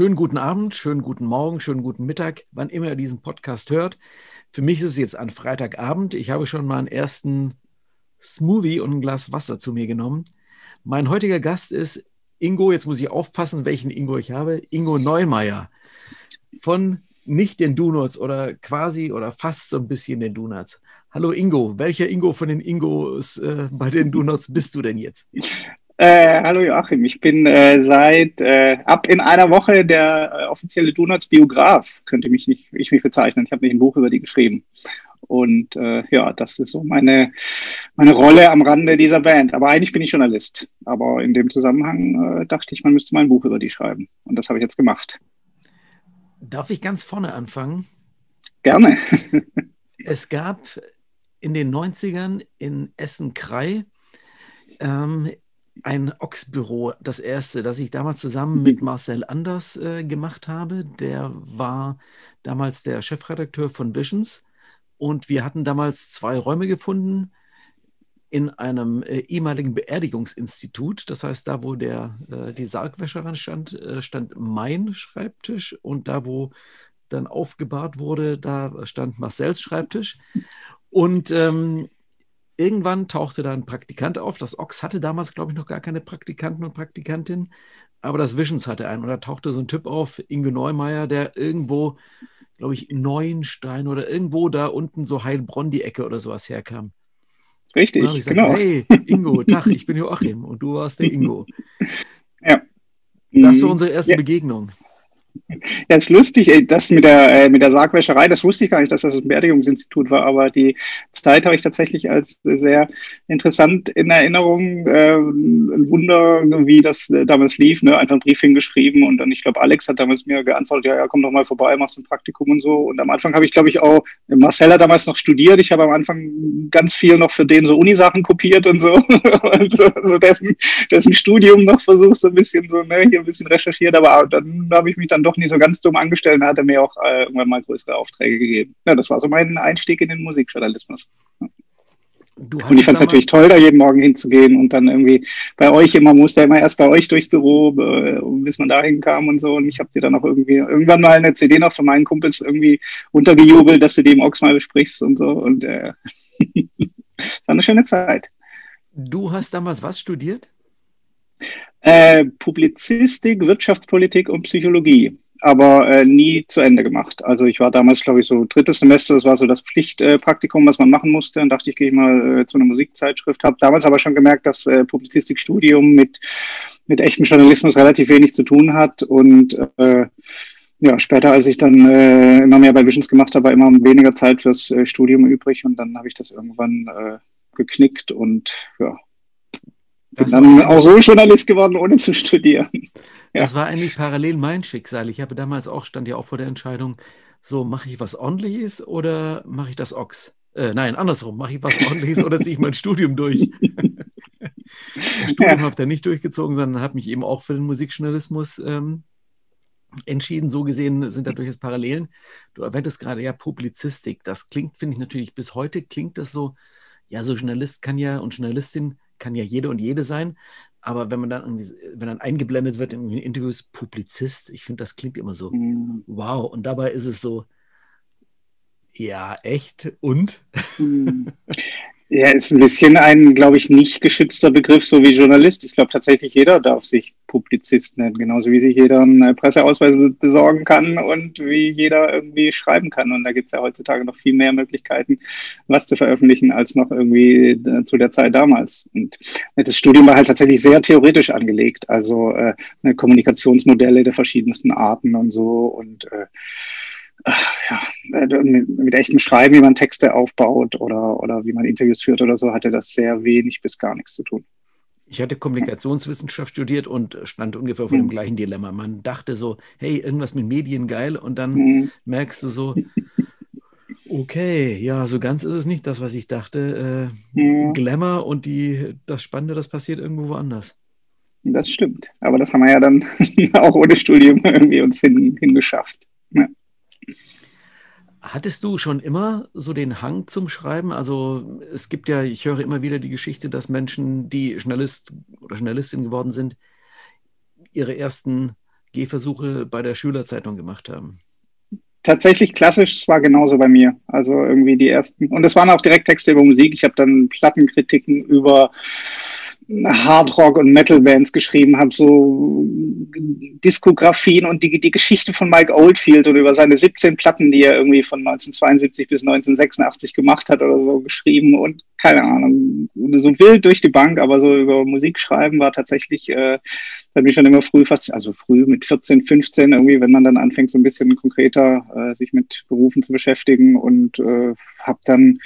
Schönen guten Abend, schönen guten Morgen, schönen guten Mittag, wann immer ihr diesen Podcast hört. Für mich ist es jetzt an Freitagabend. Ich habe schon mal einen ersten Smoothie und ein Glas Wasser zu mir genommen. Mein heutiger Gast ist Ingo, jetzt muss ich aufpassen, welchen Ingo ich habe. Ingo Neumeier von nicht den Donuts oder quasi oder fast so ein bisschen den Donuts. Hallo Ingo, welcher Ingo von den Ingos äh, bei den Donuts bist du denn jetzt? Äh, hallo Joachim, ich bin äh, seit äh, ab in einer Woche der äh, offizielle Donuts Biograf, könnte mich nicht, ich mich bezeichnen. Ich habe nicht ein Buch über die geschrieben. Und äh, ja, das ist so meine, meine Rolle am Rande dieser Band. Aber eigentlich bin ich Journalist. Aber in dem Zusammenhang äh, dachte ich, man müsste mal ein Buch über die schreiben. Und das habe ich jetzt gemacht. Darf ich ganz vorne anfangen? Gerne. es gab in den 90ern in Essen-Krei ähm, ein Ochs-Büro, das erste, das ich damals zusammen mit Marcel Anders äh, gemacht habe. Der war damals der Chefredakteur von Visions und wir hatten damals zwei Räume gefunden in einem äh, ehemaligen Beerdigungsinstitut. Das heißt, da, wo der, äh, die Sargwäscherin stand, äh, stand mein Schreibtisch und da, wo dann aufgebahrt wurde, da stand Marcells Schreibtisch. Und ähm, irgendwann tauchte da ein Praktikant auf. Das Ox hatte damals, glaube ich, noch gar keine Praktikanten und Praktikantin, aber das Visions hatte einen. Und da tauchte so ein Typ auf, Inge Neumeier, der irgendwo, glaube ich, Neuenstein oder irgendwo da unten so Heilbronn die Ecke oder sowas herkam. Richtig, und ich gesagt, genau. Hey, Ingo, Tag, ich bin Joachim und du warst der Ingo. ja. Das war unsere erste ja. Begegnung. Ja, ist lustig, das mit der, äh, mit der Sargwäscherei, das wusste ich gar nicht, dass das ein Beerdigungsinstitut war, aber die Zeit habe ich tatsächlich als sehr interessant in Erinnerung. Äh, ein Wunder, wie das äh, damals lief, ne? einfach einen Brief hingeschrieben und dann, ich glaube, Alex hat damals mir geantwortet, ja, ja, komm doch mal vorbei, machst ein Praktikum und so. Und am Anfang habe ich, glaube ich, auch, Marcel hat damals noch studiert, ich habe am Anfang ganz viel noch für den so Unisachen kopiert und so, und so, so dessen, dessen Studium noch versucht, so ein bisschen so, ne, hier ein bisschen recherchiert, aber dann habe ich mich dann dann doch nicht so ganz dumm angestellt und hat er mir auch äh, irgendwann mal größere Aufträge gegeben. Ja, das war so mein Einstieg in den Musikjournalismus. und ich fand es natürlich toll, da jeden Morgen hinzugehen und dann irgendwie bei euch immer, musste immer erst bei euch durchs Büro, bis man dahin kam und so. Und ich habe dir dann auch irgendwie irgendwann mal eine CD noch von meinen Kumpels irgendwie untergejubelt, dass du die im Ochs mal besprichst und so. Und äh, war eine schöne Zeit. Du hast damals was studiert? Äh, Publizistik, Wirtschaftspolitik und Psychologie, aber äh, nie zu Ende gemacht. Also ich war damals, glaube ich, so drittes Semester, das war so das Pflichtpraktikum, äh, was man machen musste. Dann dachte ich, gehe ich mal äh, zu einer Musikzeitschrift. Habe damals aber schon gemerkt, dass äh, Publizistikstudium mit, mit echtem Journalismus relativ wenig zu tun hat und ja, später, als ich dann äh, immer mehr bei Visions gemacht habe, war immer weniger Zeit fürs äh, Studium übrig und dann habe ich das irgendwann äh, geknickt und ja, bin dann auch so Journalist geworden, ohne zu studieren. Ja. Das war eigentlich parallel mein Schicksal. Ich habe damals auch, stand ja auch vor der Entscheidung, so mache ich was ordentliches oder mache ich das Ochs? Äh, nein, andersrum, mache ich was ordentliches oder ziehe ich mein Studium durch? das Studium ja. habe ich dann nicht durchgezogen, sondern habe mich eben auch für den Musikjournalismus ähm, entschieden. So gesehen sind da durchaus Parallelen. Du erwähntest gerade ja Publizistik. Das klingt, finde ich natürlich, bis heute klingt das so, ja, so Journalist kann ja und Journalistin kann ja jede und jede sein. Aber wenn man dann irgendwie, wenn dann eingeblendet wird in Interviews, Publizist, ich finde, das klingt immer so, mhm. wow. Und dabei ist es so, ja, echt und? Ja, ist ein bisschen ein, glaube ich, nicht geschützter Begriff, so wie Journalist. Ich glaube tatsächlich, jeder darf sich Publizist nennen, genauso wie sich jeder einen Presseausweis besorgen kann und wie jeder irgendwie schreiben kann. Und da gibt es ja heutzutage noch viel mehr Möglichkeiten, was zu veröffentlichen, als noch irgendwie äh, zu der Zeit damals. Und das Studium war halt tatsächlich sehr theoretisch angelegt, also äh, Kommunikationsmodelle der verschiedensten Arten und so und äh, äh, mit, mit, echtem Schreiben, wie man Texte aufbaut oder, oder wie man Interviews führt oder so, hatte das sehr wenig bis gar nichts zu tun. Ich hatte Kommunikationswissenschaft studiert und stand ungefähr vor mhm. dem gleichen Dilemma. Man dachte so, hey, irgendwas mit Medien geil und dann mhm. merkst du so, okay, ja, so ganz ist es nicht das, was ich dachte. Äh, mhm. Glamour und die, das Spannende, das passiert irgendwo woanders. Das stimmt. Aber das haben wir ja dann auch ohne Studium irgendwie uns hin, hingeschafft. Ja. Hattest du schon immer so den Hang zum Schreiben? Also es gibt ja, ich höre immer wieder die Geschichte, dass Menschen, die Journalist oder Journalistin geworden sind, ihre ersten Gehversuche bei der Schülerzeitung gemacht haben? Tatsächlich klassisch war genauso bei mir. Also irgendwie die ersten. Und es waren auch direkt Texte über Musik. Ich habe dann Plattenkritiken über Hardrock und Metal-Bands geschrieben habe, so Diskografien und die, die Geschichte von Mike Oldfield und über seine 17 Platten, die er irgendwie von 1972 bis 1986 gemacht hat oder so geschrieben und keine Ahnung, so wild durch die Bank, aber so über Musik schreiben war tatsächlich, äh, da bin ich schon immer früh fast, also früh mit 14, 15 irgendwie, wenn man dann anfängt, so ein bisschen konkreter äh, sich mit Berufen zu beschäftigen und äh, habe dann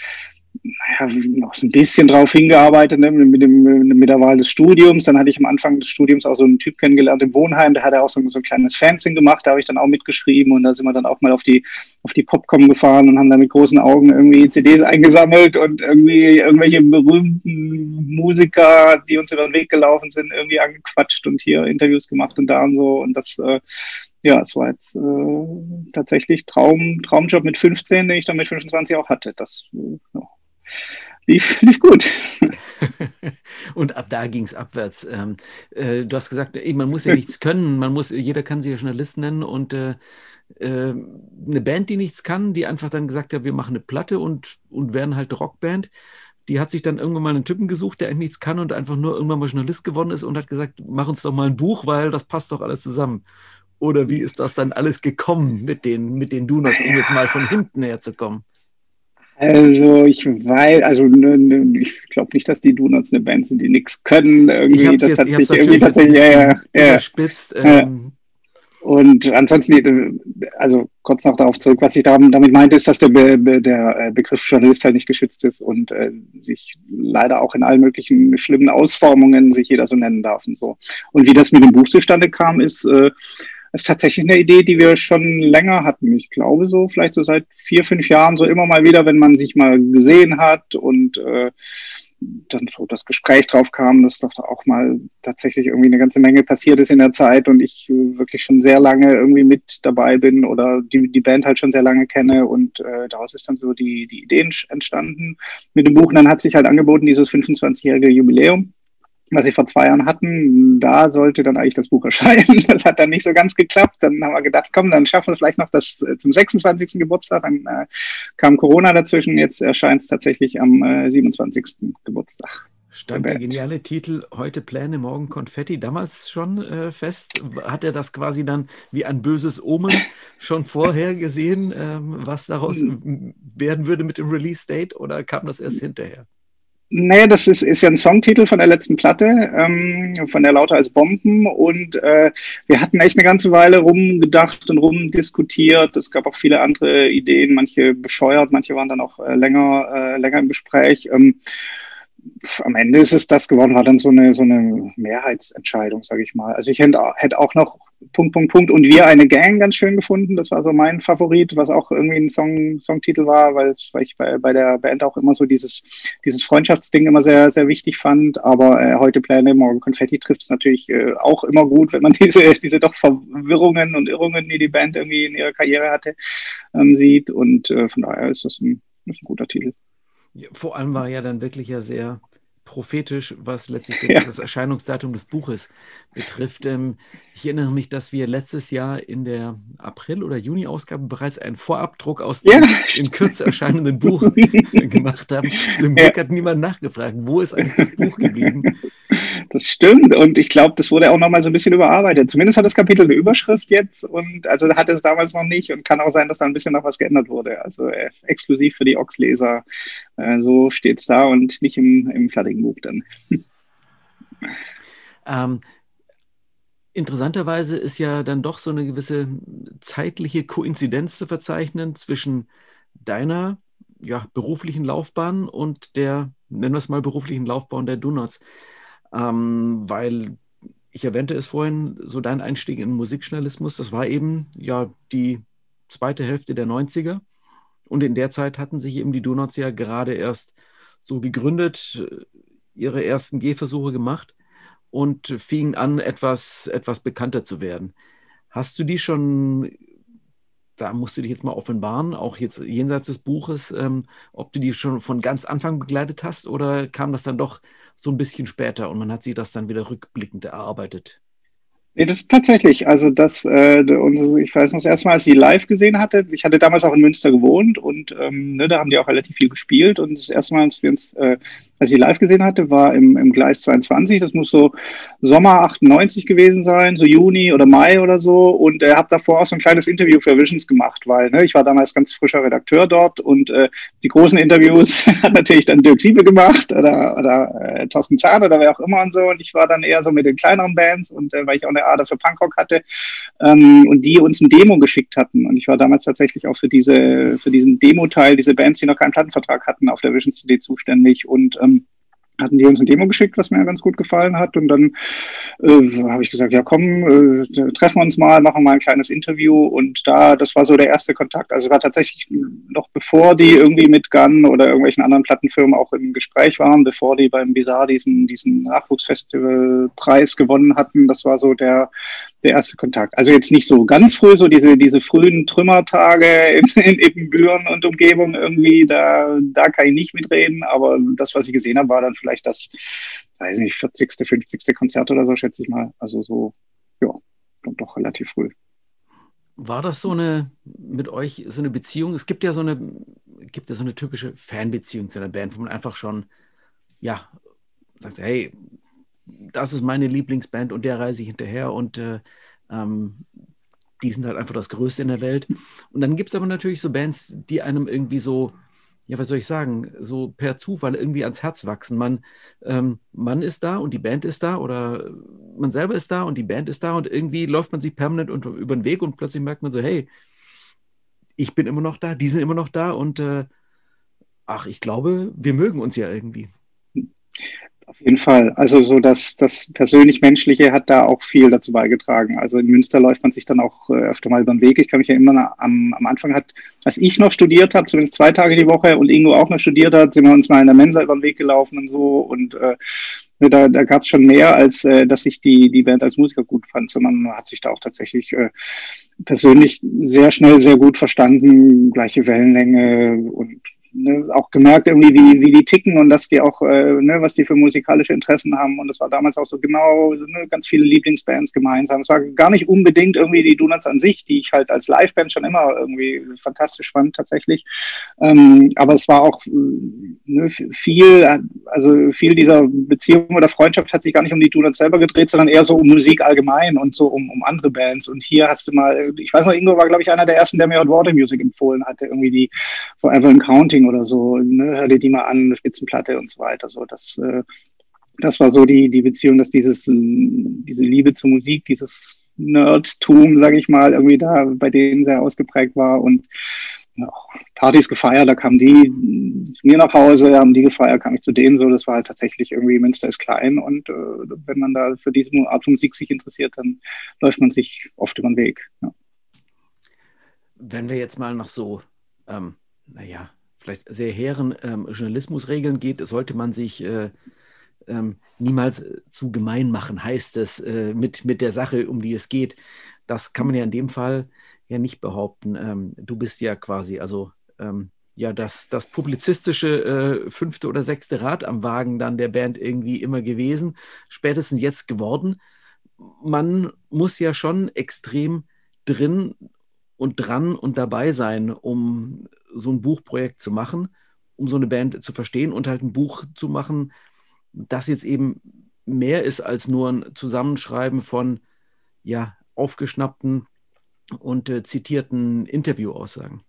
naja, noch so ein bisschen drauf hingearbeitet ne, mit, dem, mit der Wahl des Studiums. Dann hatte ich am Anfang des Studiums auch so einen Typ kennengelernt im Wohnheim, der hat auch so, so ein kleines Fanzine gemacht, da habe ich dann auch mitgeschrieben und da sind wir dann auch mal auf die, auf die Popcom gefahren und haben da mit großen Augen irgendwie CDs eingesammelt und irgendwie irgendwelche berühmten Musiker, die uns über den Weg gelaufen sind, irgendwie angequatscht und hier Interviews gemacht und da und so. Und das, äh, ja, es war jetzt äh, tatsächlich Traum, Traumjob mit 15, den ich dann mit 25 auch hatte. Das äh, ja, lief, lief gut. Und ab da ging es abwärts. Ähm, äh, du hast gesagt, ey, man muss ja nichts können, man muss, jeder kann sich ja Journalist nennen und äh, äh, eine Band, die nichts kann, die einfach dann gesagt hat, wir machen eine Platte und, und werden halt Rockband. Die hat sich dann irgendwann mal einen Typen gesucht, der eigentlich nichts kann und einfach nur irgendwann mal Journalist geworden ist und hat gesagt, mach uns doch mal ein Buch, weil das passt doch alles zusammen. Oder wie ist das dann alles gekommen mit den, mit den Donuts, um jetzt mal von hinten her zu kommen? Also ich weiß, also ne, ne, ich glaube nicht, dass die Donuts eine Band sind, die nichts können. Irgendwie, das jetzt, hat sich irgendwie tatsächlich ja, ja, ja. überspitzt. Ähm. Und ansonsten, also kurz noch darauf zurück, was ich damit meinte, ist, dass der, Be der äh, Begriff Journalist halt nicht geschützt ist und äh, sich leider auch in allen möglichen schlimmen Ausformungen sich jeder so nennen darf und so. Und wie das mit dem Buch zustande kam, ist äh, das ist tatsächlich eine Idee, die wir schon länger hatten. Ich glaube so, vielleicht so seit vier, fünf Jahren, so immer mal wieder, wenn man sich mal gesehen hat und äh, dann so das Gespräch drauf kam, dass doch auch mal tatsächlich irgendwie eine ganze Menge passiert ist in der Zeit und ich wirklich schon sehr lange irgendwie mit dabei bin oder die, die Band halt schon sehr lange kenne und äh, daraus ist dann so die, die Idee entstanden mit dem Buch. Und dann hat sich halt angeboten, dieses 25-jährige Jubiläum was sie vor zwei Jahren hatten, da sollte dann eigentlich das Buch erscheinen. Das hat dann nicht so ganz geklappt. Dann haben wir gedacht, komm, dann schaffen wir vielleicht noch das äh, zum 26. Geburtstag. Dann äh, kam Corona dazwischen. Jetzt erscheint es tatsächlich am äh, 27. Geburtstag. Stand der geniale Titel Heute Pläne, morgen Konfetti damals schon äh, fest? Hat er das quasi dann wie ein böses Omen schon vorher gesehen, ähm, was daraus hm. werden würde mit dem Release-Date oder kam das erst hinterher? Naja, das ist, ist ja ein Songtitel von der letzten Platte, ähm, von der Lauter als Bomben. Und äh, wir hatten echt eine ganze Weile rumgedacht und rumdiskutiert. Es gab auch viele andere Ideen, manche bescheuert, manche waren dann auch äh, länger, äh, länger im Gespräch. Ähm, am Ende ist es das geworden, war dann so eine, so eine Mehrheitsentscheidung, sage ich mal. Also ich hätte, hätte auch noch Punkt, Punkt, Punkt und wir eine Gang ganz schön gefunden. Das war so mein Favorit, was auch irgendwie ein Song, Songtitel war, weil, weil ich bei, bei der Band auch immer so dieses, dieses Freundschaftsding immer sehr, sehr wichtig fand. Aber äh, heute Pläne, morgen Konfetti trifft es natürlich äh, auch immer gut, wenn man diese, diese doch Verwirrungen und Irrungen, die die Band irgendwie in ihrer Karriere hatte, ähm, sieht. Und äh, von daher ist das ein, ist ein guter Titel. Ja, vor allem war ja dann wirklich ja sehr prophetisch, was letztlich ja. das Erscheinungsdatum des Buches betrifft. Ähm, ich erinnere mich, dass wir letztes Jahr in der April- oder Juni-Ausgabe bereits einen Vorabdruck aus dem ja. in Kürze erscheinenden Buch gemacht haben. Zum Glück hat niemand nachgefragt, wo ist eigentlich das Buch geblieben? Das stimmt und ich glaube, das wurde auch nochmal so ein bisschen überarbeitet. Zumindest hat das Kapitel eine Überschrift jetzt und also hatte es damals noch nicht und kann auch sein, dass da ein bisschen noch was geändert wurde. Also äh, exklusiv für die Ox-Leser. Äh, so steht es da und nicht im, im fertigen Buch dann. Ähm, Interessanterweise ist ja dann doch so eine gewisse zeitliche Koinzidenz zu verzeichnen zwischen deiner ja, beruflichen Laufbahn und der, nennen wir es mal, beruflichen Laufbahn der Donuts. Ähm, weil ich erwähnte es vorhin, so dein Einstieg in Musikjournalismus, das war eben ja die zweite Hälfte der 90er. Und in der Zeit hatten sich eben die Donuts ja gerade erst so gegründet, ihre ersten Gehversuche gemacht und fing an, etwas, etwas bekannter zu werden. Hast du die schon, da musst du dich jetzt mal offenbaren, auch jetzt jenseits des Buches, ähm, ob du die schon von ganz Anfang begleitet hast oder kam das dann doch so ein bisschen später und man hat sich das dann wieder rückblickend erarbeitet? Nee, das ist tatsächlich, also das, äh, ich weiß noch das erste Mal, als ich die live gesehen hatte, ich hatte damals auch in Münster gewohnt und ähm, ne, da haben die auch relativ viel gespielt und das erste Mal, als wir uns äh, als ich live gesehen hatte, war im, im Gleis 22. Das muss so Sommer 98 gewesen sein, so Juni oder Mai oder so. Und äh, habe davor auch so ein kleines Interview für Visions gemacht, weil ne, ich war damals ganz frischer Redakteur dort und äh, die großen Interviews hat natürlich dann Dirk Siebe gemacht oder, oder äh, Thorsten Zahn oder wer auch immer und so. Und ich war dann eher so mit den kleineren Bands und äh, weil ich auch eine Ader für Punkrock hatte ähm, und die uns ein Demo geschickt hatten. Und ich war damals tatsächlich auch für diese für diesen Demo-Teil, diese Bands, die noch keinen Plattenvertrag hatten, auf der Visions CD zuständig und ähm, hatten die uns ein Demo geschickt, was mir ganz gut gefallen hat. Und dann äh, habe ich gesagt, ja komm, äh, treffen wir uns mal, machen mal ein kleines Interview. Und da, das war so der erste Kontakt. Also war tatsächlich noch bevor die irgendwie mit Gun oder irgendwelchen anderen Plattenfirmen auch im Gespräch waren, bevor die beim Bizarre diesen, diesen Nachwuchsfestivalpreis gewonnen hatten. Das war so der, der erste Kontakt. Also jetzt nicht so ganz früh, so diese, diese frühen Trümmertage in, in Ippenbüren und Umgebung irgendwie, da, da kann ich nicht mitreden, aber das, was ich gesehen habe, war dann vielleicht das, weiß nicht, 40., 50. Konzert oder so, schätze ich mal. Also so, ja, dann doch relativ früh. War das so eine mit euch so eine Beziehung? Es gibt ja so eine, gibt ja so eine typische Fanbeziehung zu einer Band, wo man einfach schon, ja, sagt, hey, das ist meine Lieblingsband und der reise ich hinterher und äh, ähm, die sind halt einfach das Größte in der Welt. Und dann gibt es aber natürlich so Bands, die einem irgendwie so, ja, was soll ich sagen, so per Zufall irgendwie ans Herz wachsen. Man, ähm, man ist da und die Band ist da oder man selber ist da und die Band ist da und irgendwie läuft man sich permanent unter, über den Weg und plötzlich merkt man so, hey, ich bin immer noch da, die sind immer noch da und äh, ach, ich glaube, wir mögen uns ja irgendwie. Auf jeden Fall. Also so das, das persönlich-menschliche hat da auch viel dazu beigetragen. Also in Münster läuft man sich dann auch äh, öfter mal über den Weg. Ich kann mich ja immer am, am Anfang hat, als ich noch studiert habe, zumindest zwei Tage die Woche und Ingo auch noch studiert hat, sind wir uns mal in der Mensa über den Weg gelaufen und so. Und äh, da, da gab es schon mehr, als äh, dass ich die, die Band als Musiker gut fand, sondern man hat sich da auch tatsächlich äh, persönlich sehr schnell sehr gut verstanden, gleiche Wellenlänge und ne, auch gemerkt irgendwie, wie, wie die ticken und dass die auch, äh, ne, was die für musikalische Interessen haben. Und das war damals auch so genau, ne, ganz viele Lieblingsbands gemeinsam. Es war gar nicht unbedingt irgendwie die Donuts an sich, die ich halt als Liveband schon immer irgendwie fantastisch fand tatsächlich. Ähm, aber es war auch ne, viel, also viel dieser Beziehung oder Freundschaft hat sich gar nicht um die Donuts selber gedreht, sondern eher so um Musik allgemein und so um, um andere Bands. Und hier hast du mal, ich weiß noch, Ingo war, glaube ich, einer der ersten, der mir Hot Water Music empfohlen hatte, irgendwie die Forever in Counting Ding oder so, ne, hör dir die mal an, eine Spitzenplatte und so weiter. So, das, äh, das war so die, die Beziehung, dass dieses, diese Liebe zur Musik, dieses Nerdtum, sage ich mal, irgendwie da bei denen sehr ausgeprägt war und ja, Partys gefeiert, da kamen die zu mir nach Hause, haben die gefeiert, kam ich zu denen so, das war halt tatsächlich irgendwie, Münster ist klein und äh, wenn man da für diese Art von Musik sich interessiert, dann läuft man sich oft über den Weg. Ja. Wenn wir jetzt mal nach so, ähm, naja, vielleicht sehr hehren ähm, Journalismusregeln geht, sollte man sich äh, ähm, niemals äh, zu gemein machen, heißt es, äh, mit, mit der Sache, um die es geht. Das kann man ja in dem Fall ja nicht behaupten. Ähm, du bist ja quasi, also ähm, ja, das, das publizistische äh, fünfte oder sechste Rad am Wagen dann der Band irgendwie immer gewesen, spätestens jetzt geworden. Man muss ja schon extrem drin und dran und dabei sein, um so ein Buchprojekt zu machen, um so eine Band zu verstehen und halt ein Buch zu machen, das jetzt eben mehr ist als nur ein Zusammenschreiben von ja, aufgeschnappten und äh, zitierten Interviewaussagen.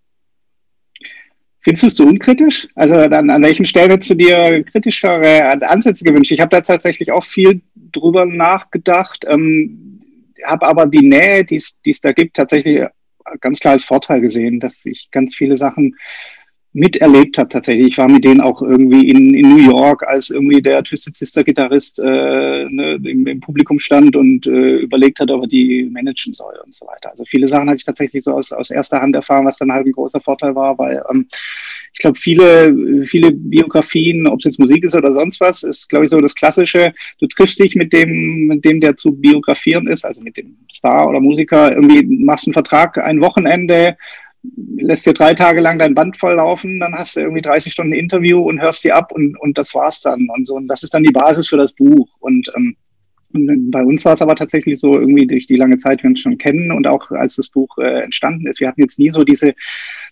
Findest du es zu unkritisch? Also dann, an welchen Stellen hättest du dir kritischere Ansätze gewünscht? Ich habe da tatsächlich auch viel drüber nachgedacht, ähm, habe aber die Nähe, die es da gibt, tatsächlich ganz klar als Vorteil gesehen, dass ich ganz viele Sachen miterlebt habe tatsächlich. Ich war mit denen auch irgendwie in, in New York, als irgendwie der Twisted Sister Gitarrist äh, ne, im, im, Publikum stand und äh, überlegt hat, ob er die managen soll und so weiter. Also viele Sachen hatte ich tatsächlich so aus, aus erster Hand erfahren, was dann halt ein großer Vorteil war, weil ähm, ich glaube, viele, viele Biografien, ob es jetzt Musik ist oder sonst was, ist, glaube ich, so das Klassische. Du triffst dich mit dem, mit dem, der zu biografieren ist, also mit dem Star oder Musiker, irgendwie machst einen Vertrag ein Wochenende, lässt dir drei Tage lang dein Band volllaufen, dann hast du irgendwie 30 Stunden Interview und hörst die ab und, und das war's dann und so. Und das ist dann die Basis für das Buch. Und ähm, bei uns war es aber tatsächlich so, irgendwie durch die lange Zeit, wir uns schon kennen und auch als das Buch äh, entstanden ist, wir hatten jetzt nie so diese,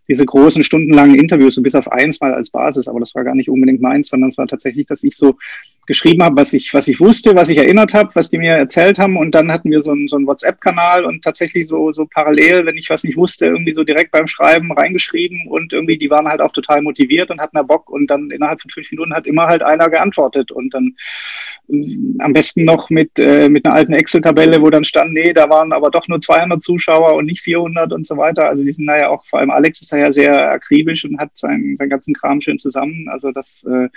diese großen stundenlangen Interviews, so bis auf eins mal als Basis, aber das war gar nicht unbedingt meins, sondern es war tatsächlich, dass ich so geschrieben habe, was ich, was ich wusste, was ich erinnert habe, was die mir erzählt haben. Und dann hatten wir so einen, so einen WhatsApp-Kanal und tatsächlich so, so parallel, wenn ich was nicht wusste, irgendwie so direkt beim Schreiben reingeschrieben und irgendwie, die waren halt auch total motiviert und hatten da Bock. Und dann innerhalb von fünf Minuten hat immer halt einer geantwortet. Und dann äh, am besten noch mit, äh, mit einer alten Excel-Tabelle, wo dann stand, nee, da waren aber doch nur 200 Zuschauer und nicht 400 und so weiter. Also die sind naja auch, vor allem Alex ist da ja sehr akribisch und hat seinen, seinen ganzen Kram schön zusammen. Also das, äh,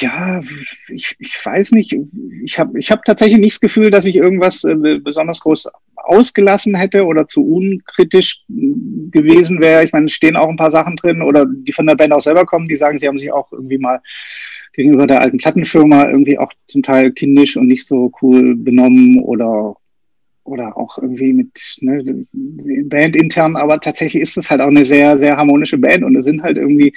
ja, ich, ich weiß nicht. Ich habe ich hab tatsächlich nicht das Gefühl, dass ich irgendwas äh, besonders groß ausgelassen hätte oder zu unkritisch gewesen wäre. Ich meine, es stehen auch ein paar Sachen drin oder die von der Band auch selber kommen, die sagen, sie haben sich auch irgendwie mal gegenüber der alten Plattenfirma irgendwie auch zum Teil kindisch und nicht so cool benommen oder oder auch irgendwie mit ne, Band intern, aber tatsächlich ist es halt auch eine sehr, sehr harmonische Band und es sind halt irgendwie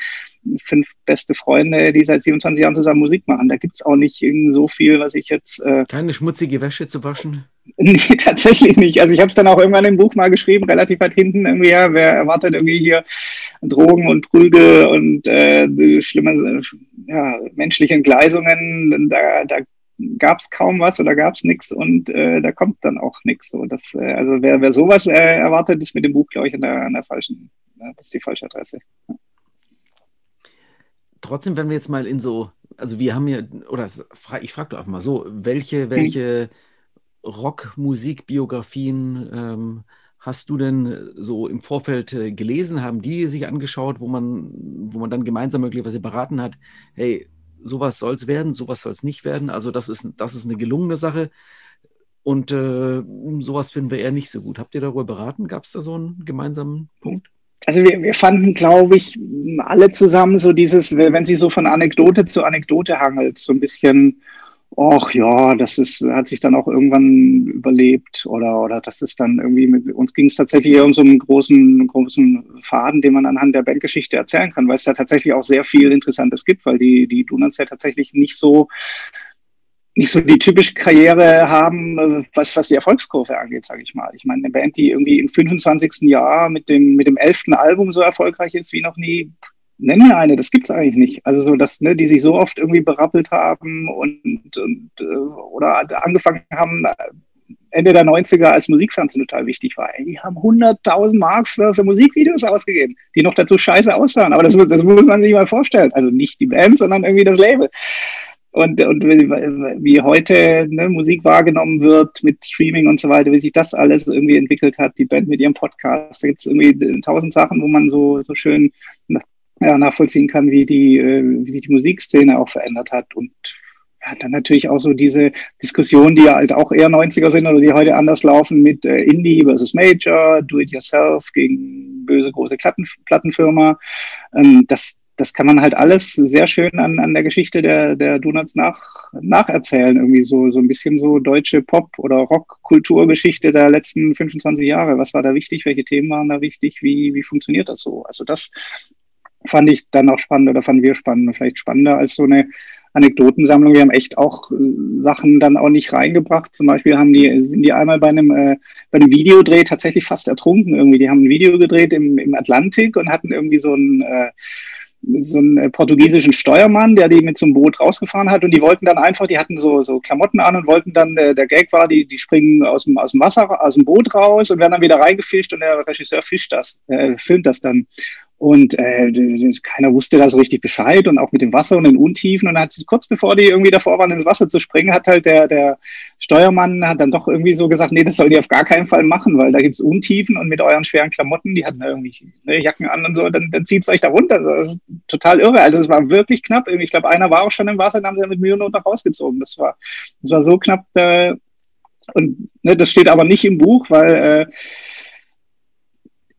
fünf beste Freunde, die seit 27 Jahren zusammen Musik machen. Da gibt es auch nicht so viel, was ich jetzt. Äh Keine schmutzige Wäsche zu waschen? Nee, tatsächlich nicht. Also ich habe es dann auch irgendwann im Buch mal geschrieben, relativ weit hinten irgendwie, ja, wer erwartet irgendwie hier Drogen und Prügel und äh, schlimme ja, menschliche Entgleisungen, da, da gab es kaum was oder gab es nichts und äh, da kommt dann auch nichts. So, das, äh, also wer, wer sowas äh, erwartet, ist mit dem Buch, glaube ich, an der, an der falschen, das ist die falsche Adresse. Ja trotzdem, wenn wir jetzt mal in so, also wir haben ja, oder ich frage doch einfach mal so, welche, welche Rockmusikbiografien ähm, hast du denn so im Vorfeld äh, gelesen? Haben die sich angeschaut, wo man, wo man dann gemeinsam möglicherweise beraten hat, hey, sowas soll es werden, sowas soll es nicht werden. Also das ist, das ist eine gelungene Sache. Und äh, sowas finden wir eher nicht so gut. Habt ihr darüber beraten? Gab es da so einen gemeinsamen Punkt? Also wir, wir fanden, glaube ich, alle zusammen so dieses, wenn sie so von Anekdote zu Anekdote hangelt, so ein bisschen, ach ja, das ist, hat sich dann auch irgendwann überlebt oder, oder das ist dann irgendwie, mit uns ging es tatsächlich um so einen großen, großen Faden, den man anhand der Bandgeschichte erzählen kann, weil es da tatsächlich auch sehr viel Interessantes gibt, weil die, die Donuts ja tatsächlich nicht so nicht so die typische Karriere haben, äh, was, was die Erfolgskurve angeht, sage ich mal. Ich meine, eine Band, die irgendwie im 25. Jahr mit dem, mit dem 11. Album so erfolgreich ist wie noch nie, nenn mir eine, das gibt's eigentlich nicht. Also so, dass, ne, die sich so oft irgendwie berappelt haben und, und äh, oder angefangen haben, äh, Ende der 90er, als Musikfernsehen total wichtig war. Die haben 100.000 Mark für, für Musikvideos ausgegeben, die noch dazu scheiße aussahen. Aber das, das muss man sich mal vorstellen. Also nicht die Band, sondern irgendwie das Label und, und wie heute ne, Musik wahrgenommen wird mit Streaming und so weiter, wie sich das alles irgendwie entwickelt hat, die Band mit ihrem Podcast, da gibt es irgendwie tausend Sachen, wo man so, so schön ja, nachvollziehen kann, wie, die, äh, wie sich die Musikszene auch verändert hat und ja, dann natürlich auch so diese Diskussionen, die ja halt auch eher 90er sind oder die heute anders laufen mit äh, Indie versus Major, Do-it-yourself gegen böse große Platten, Plattenfirma. Ähm, das, das kann man halt alles sehr schön an, an der Geschichte der, der Donuts nach, nacherzählen. Irgendwie so, so ein bisschen so deutsche Pop- oder Rock-Kulturgeschichte der letzten 25 Jahre. Was war da wichtig? Welche Themen waren da wichtig? Wie, wie funktioniert das so? Also das fand ich dann auch spannend oder fanden wir spannend. Vielleicht spannender als so eine Anekdotensammlung. Wir haben echt auch äh, Sachen dann auch nicht reingebracht. Zum Beispiel haben die, sind die einmal bei einem, äh, bei einem Videodreh tatsächlich fast ertrunken irgendwie. Die haben ein Video gedreht im, im Atlantik und hatten irgendwie so ein, äh, so einen äh, portugiesischen Steuermann, der die mit so einem Boot rausgefahren hat und die wollten dann einfach, die hatten so, so Klamotten an und wollten dann, der, äh, der Gag war, die, die springen aus dem, aus dem Wasser, aus dem Boot raus und werden dann wieder reingefischt und der Regisseur fischt das, äh, filmt das dann. Und äh, keiner wusste da so richtig Bescheid und auch mit dem Wasser und den Untiefen. Und dann hat sie kurz bevor die irgendwie davor waren, ins Wasser zu springen, hat halt der, der Steuermann hat dann doch irgendwie so gesagt, nee, das sollen die auf gar keinen Fall machen, weil da gibt's Untiefen und mit euren schweren Klamotten, die hatten irgendwie ne, Jacken an und so, dann, dann zieht's euch da runter. Also, das ist total irre. Also es war wirklich knapp. Ich glaube, einer war auch schon im Wasser, dann haben sie mit Mühe noch rausgezogen. Das war, das war so knapp. Äh, und ne, das steht aber nicht im Buch, weil äh,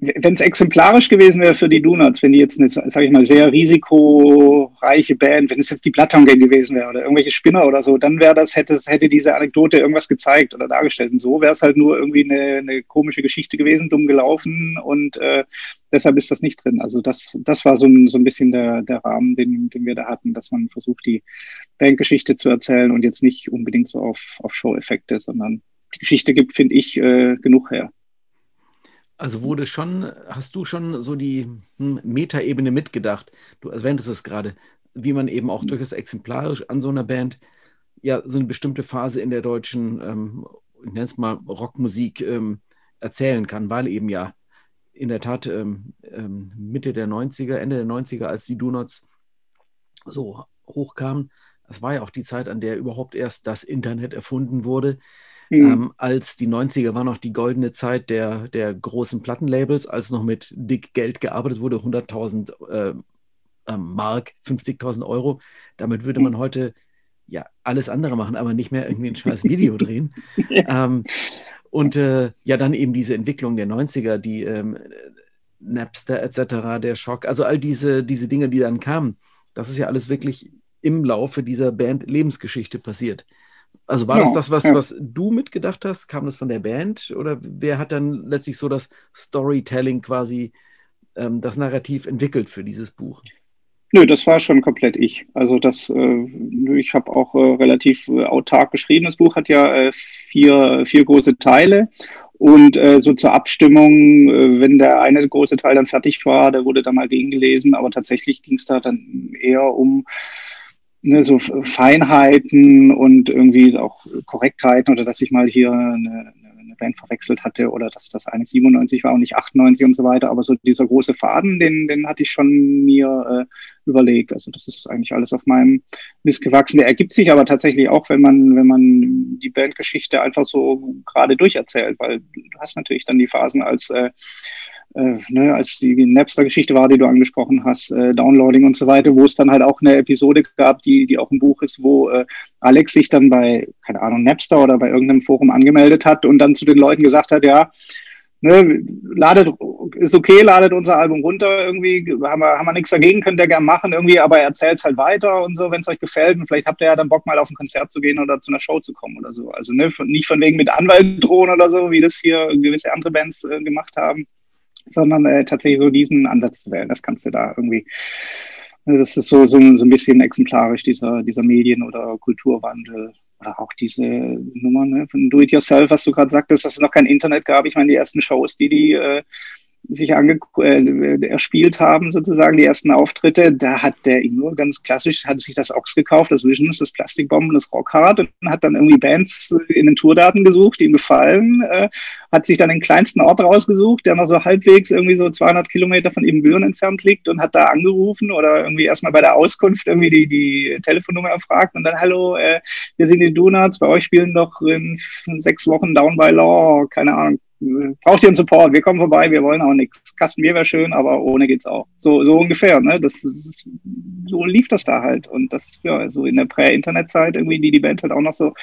wenn es exemplarisch gewesen wäre für die Donuts, wenn die jetzt eine, sage ich mal, sehr risikoreiche Band, wenn es jetzt die Bloodhound Gang gewesen wäre oder irgendwelche Spinner oder so, dann wäre das, hätte, hätte diese Anekdote irgendwas gezeigt oder dargestellt. Und so wäre es halt nur irgendwie eine, eine, komische Geschichte gewesen, dumm gelaufen und äh, deshalb ist das nicht drin. Also das, das war so ein, so ein bisschen der, der Rahmen, den, den wir da hatten, dass man versucht, die Bandgeschichte zu erzählen und jetzt nicht unbedingt so auf, auf Show-Effekte, sondern die Geschichte gibt, finde ich, äh, genug her. Also wurde schon, hast du schon so die hm, Metaebene mitgedacht? Du erwähntest es gerade, wie man eben auch durchaus exemplarisch an so einer Band ja so eine bestimmte Phase in der deutschen, ähm, ich nenne es mal Rockmusik, ähm, erzählen kann, weil eben ja in der Tat ähm, ähm Mitte der 90er, Ende der 90er, als die Donuts so hochkamen, das war ja auch die Zeit, an der überhaupt erst das Internet erfunden wurde. Mhm. Ähm, als die 90er war noch die goldene Zeit der, der großen Plattenlabels, als noch mit dick Geld gearbeitet wurde, 100.000 äh, äh, Mark, 50.000 Euro. Damit würde man heute ja alles andere machen, aber nicht mehr irgendwie ein scheiß Video drehen. ähm, und äh, ja, dann eben diese Entwicklung der 90er, die ähm, Napster etc., der Schock, also all diese, diese Dinge, die dann kamen, das ist ja alles wirklich im Laufe dieser Band Lebensgeschichte passiert. Also war ja, das das, was, ja. was du mitgedacht hast? Kam das von der Band? Oder wer hat dann letztlich so das Storytelling quasi, ähm, das Narrativ entwickelt für dieses Buch? Nö, das war schon komplett ich. Also das, äh, ich habe auch äh, relativ äh, autark geschrieben. Das Buch hat ja äh, vier, vier große Teile. Und äh, so zur Abstimmung, äh, wenn der eine große Teil dann fertig war, der wurde dann mal gegengelesen. Aber tatsächlich ging es da dann eher um ne, so Feinheiten und irgendwie auch Korrektheiten oder dass ich mal hier eine, eine Band verwechselt hatte oder dass das eigentlich 97 war und nicht 98 und so weiter. Aber so dieser große Faden, den, den hatte ich schon mir äh, überlegt. Also das ist eigentlich alles auf meinem Mist gewachsen. Der ergibt sich aber tatsächlich auch, wenn man, wenn man die Bandgeschichte einfach so gerade durcherzählt, weil du hast natürlich dann die Phasen als äh, äh, ne, als die Napster-Geschichte war, die du angesprochen hast, äh, Downloading und so weiter, wo es dann halt auch eine Episode gab, die, die auch im Buch ist, wo äh, Alex sich dann bei, keine Ahnung, Napster oder bei irgendeinem Forum angemeldet hat und dann zu den Leuten gesagt hat, ja, ne, ladet, ist okay, ladet unser Album runter, irgendwie, haben wir, haben wir nichts dagegen, könnt ihr gerne machen, irgendwie, aber erzählt es halt weiter und so, wenn es euch gefällt und vielleicht habt ihr ja dann Bock mal auf ein Konzert zu gehen oder zu einer Show zu kommen oder so. Also ne, nicht von wegen mit Anwalt drohen oder so, wie das hier gewisse andere Bands äh, gemacht haben sondern äh, tatsächlich so diesen Ansatz zu wählen. Das kannst du da irgendwie, ne, das ist so, so, so ein bisschen exemplarisch, dieser, dieser Medien- oder Kulturwandel oder auch diese Nummer ne, von Do-It-Yourself, was du gerade sagtest, dass es noch kein Internet gab. Ich meine, die ersten Shows, die die äh, sich ange äh, erspielt haben, sozusagen die ersten Auftritte, da hat der Ingo ganz klassisch, hat sich das Ox gekauft, das Visions, das Plastikbomben, das Rockhard und hat dann irgendwie Bands in den Tourdaten gesucht, die ihm gefallen, äh, hat sich dann den kleinsten Ort rausgesucht, der noch so halbwegs irgendwie so 200 Kilometer von Ibbenbüren entfernt liegt und hat da angerufen oder irgendwie erstmal bei der Auskunft irgendwie die, die Telefonnummer erfragt und dann, hallo, äh, wir sind die Donuts, bei euch spielen doch in sechs Wochen Down by Law, keine Ahnung, braucht ihr einen Support, wir kommen vorbei, wir wollen auch nichts. Kastenbier wäre schön, aber ohne geht's auch. So, so ungefähr, ne? Das, das, so lief das da halt. Und das, ja, so in der Prä-Internet-Zeit irgendwie, die die Band halt auch noch so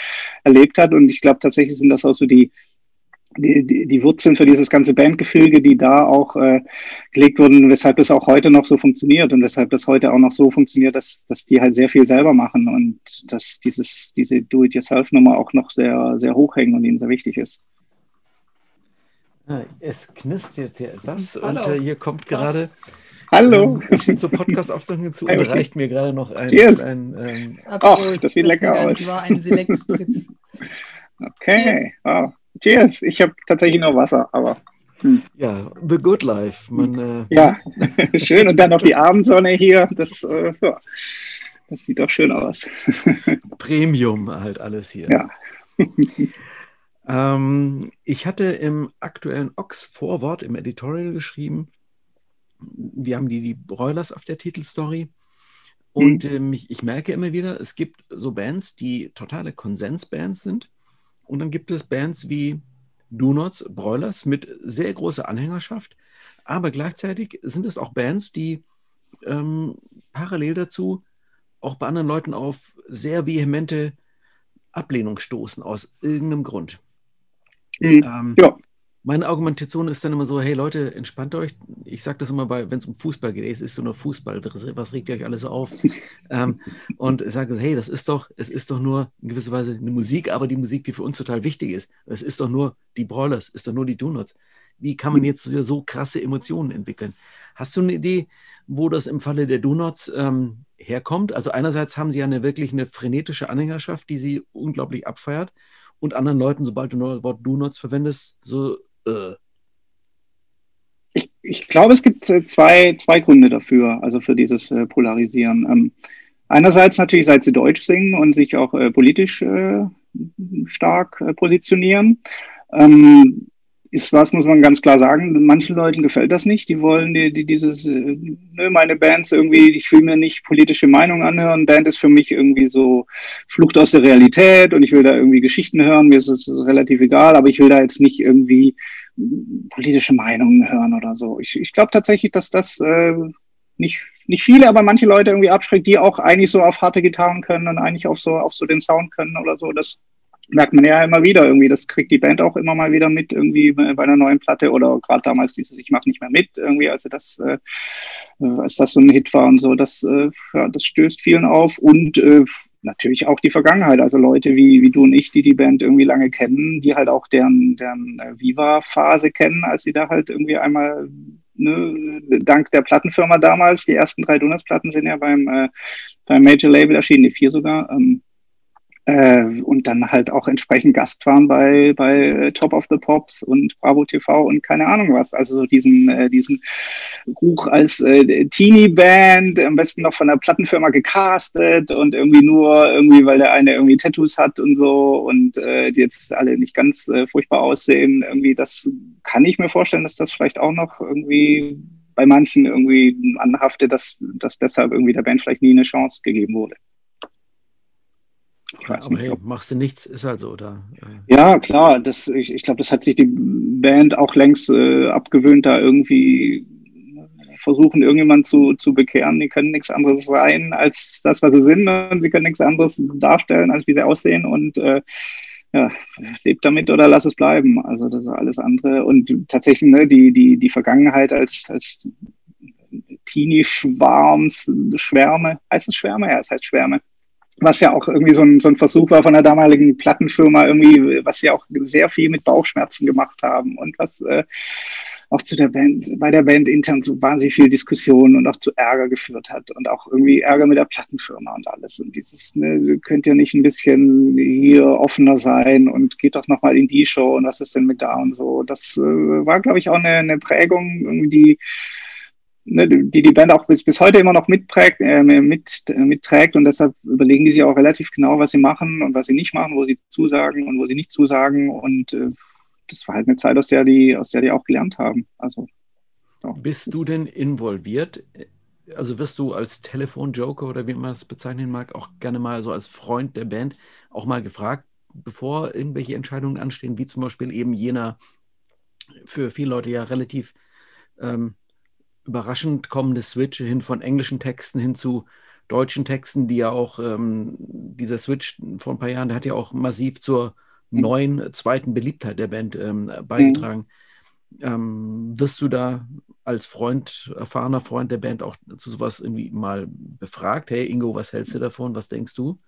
erlebt hat. Und ich glaube tatsächlich sind das auch so die, die, die, Wurzeln für dieses ganze Bandgefüge, die da auch äh, gelegt wurden, weshalb das auch heute noch so funktioniert und weshalb das heute auch noch so funktioniert, dass, dass die halt sehr viel selber machen und dass dieses, diese Do-it-yourself-Nummer auch noch sehr, sehr hoch hängen und ihnen sehr wichtig ist. Es knistert jetzt hier etwas Hallo. und äh, hier kommt gerade Hallo. Ähm, zur Podcast-Aufzeichnung zu und reicht mir gerade noch ein. Cheers. ein ähm, Ach, das sieht lecker aus. war ein Select-Spritz. okay. Cheers. Oh. Cheers. Ich habe tatsächlich nur Wasser, aber. Hm. Ja, the good life. Man, äh, ja, schön. Und dann noch die Abendsonne hier. Das, äh, ja, das sieht doch schön aus. Premium halt alles hier. Ja. Ähm, ich hatte im aktuellen Ox-Vorwort im Editorial geschrieben, wir haben die, die Broilers auf der Titelstory. Und mhm. ähm, ich, ich, merke immer wieder, es gibt so Bands, die totale Konsensbands sind. Und dann gibt es Bands wie Donuts, Broilers mit sehr großer Anhängerschaft. Aber gleichzeitig sind es auch Bands, die ähm, parallel dazu auch bei anderen Leuten auf sehr vehemente Ablehnung stoßen, aus irgendeinem Grund. Mhm. Ähm, ja. meine Argumentation ist dann immer so, hey Leute, entspannt euch. Ich sage das immer bei, wenn es um Fußball geht, es ist so nur Fußball, was regt ihr euch alle so auf? ähm, und ich sage, hey, das ist doch, es ist doch nur in gewisser Weise eine Musik, aber die Musik, die für uns total wichtig ist. Es ist doch nur die Broilers, ist doch nur die Donuts. Wie kann man jetzt so krasse Emotionen entwickeln? Hast du eine Idee, wo das im Falle der Donuts ähm, herkommt? Also einerseits haben sie ja eine wirklich eine frenetische Anhängerschaft, die sie unglaublich abfeiert und anderen Leuten, sobald du das Wort Donuts verwendest, so äh. Ich, ich glaube, es gibt äh, zwei, zwei Gründe dafür, also für dieses äh, Polarisieren. Ähm, einerseits natürlich, seit sie Deutsch singen und sich auch äh, politisch stark positionieren. Ähm, ist was, muss man ganz klar sagen. Manchen Leuten gefällt das nicht. Die wollen die, die dieses, äh, nö, meine Bands irgendwie, ich will mir nicht politische Meinung anhören. Band ist für mich irgendwie so Flucht aus der Realität und ich will da irgendwie Geschichten hören. Mir ist es relativ egal, aber ich will da jetzt nicht irgendwie politische Meinungen hören oder so. Ich, ich glaube tatsächlich, dass das äh, nicht, nicht viele, aber manche Leute irgendwie abschreckt, die auch eigentlich so auf harte Gitarren können und eigentlich auf so, auf so den Sound können oder so. Das, merkt man ja immer wieder irgendwie. Das kriegt die Band auch immer mal wieder mit, irgendwie bei einer neuen Platte oder gerade damals dieses Ich mach nicht mehr mit, irgendwie, als das, äh, als das so ein Hit war und so. Das, äh, ja, das stößt vielen auf und äh, natürlich auch die Vergangenheit. Also Leute wie, wie du und ich, die die Band irgendwie lange kennen, die halt auch deren, deren äh, Viva-Phase kennen, als sie da halt irgendwie einmal Ne, dank der Plattenfirma damals, die ersten drei Donuts-Platten sind ja beim, äh, beim Major Label erschienen, die vier sogar, ähm, äh, und dann halt auch entsprechend Gast waren bei, bei Top of the Pops und Bravo TV und keine Ahnung was. Also so diesen, äh, diesen Ruch als äh, Teenie-Band, am besten noch von der Plattenfirma gecastet und irgendwie nur irgendwie, weil der eine irgendwie Tattoos hat und so und äh, die jetzt alle nicht ganz äh, furchtbar aussehen. Irgendwie, das kann ich mir vorstellen, dass das vielleicht auch noch irgendwie bei manchen irgendwie anhaftet, dass, dass deshalb irgendwie der Band vielleicht nie eine Chance gegeben wurde. Weiß aber nicht, hey, machst du nichts, ist halt so, oder? Ja, klar, das, ich, ich glaube, das hat sich die Band auch längst äh, abgewöhnt, da irgendwie versuchen, irgendjemand zu, zu bekehren. Die können nichts anderes sein als das, was sie sind und sie können nichts anderes darstellen, als wie sie aussehen und äh, ja, lebt damit oder lass es bleiben. Also das ist alles andere. Und tatsächlich, ne, die, die, die Vergangenheit als, als Teenie-Schwarms, Schwärme, heißt es Schwärme? Ja, es heißt Schwärme was ja auch irgendwie so ein, so ein Versuch war von der damaligen Plattenfirma, irgendwie, was sie auch sehr viel mit Bauchschmerzen gemacht haben und was äh, auch zu der Band, bei der Band intern so wahnsinnig viel Diskussion und auch zu Ärger geführt hat und auch irgendwie Ärger mit der Plattenfirma und alles. Und dieses, ne, könnt ihr nicht ein bisschen hier offener sein und geht doch nochmal in die Show und was ist denn mit da und so. Das äh, war, glaube ich, auch eine, eine Prägung, irgendwie, die die die Band auch bis, bis heute immer noch mitprägt, äh, mit, mitträgt und deshalb überlegen die sich auch relativ genau, was sie machen und was sie nicht machen, wo sie zusagen und wo sie nicht zusagen und äh, das war halt eine Zeit, aus der die, aus der die auch gelernt haben. Also, so. Bist du denn involviert? Also wirst du als Telefonjoker oder wie man es bezeichnen mag, auch gerne mal so als Freund der Band auch mal gefragt, bevor irgendwelche Entscheidungen anstehen, wie zum Beispiel eben jener für viele Leute ja relativ ähm, überraschend kommende Switch hin von englischen Texten hin zu deutschen Texten, die ja auch, ähm, dieser Switch vor ein paar Jahren, der hat ja auch massiv zur neuen zweiten Beliebtheit der Band ähm, beigetragen. Ähm, wirst du da als Freund, erfahrener Freund der Band auch zu sowas irgendwie mal befragt? Hey Ingo, was hältst du davon? Was denkst du?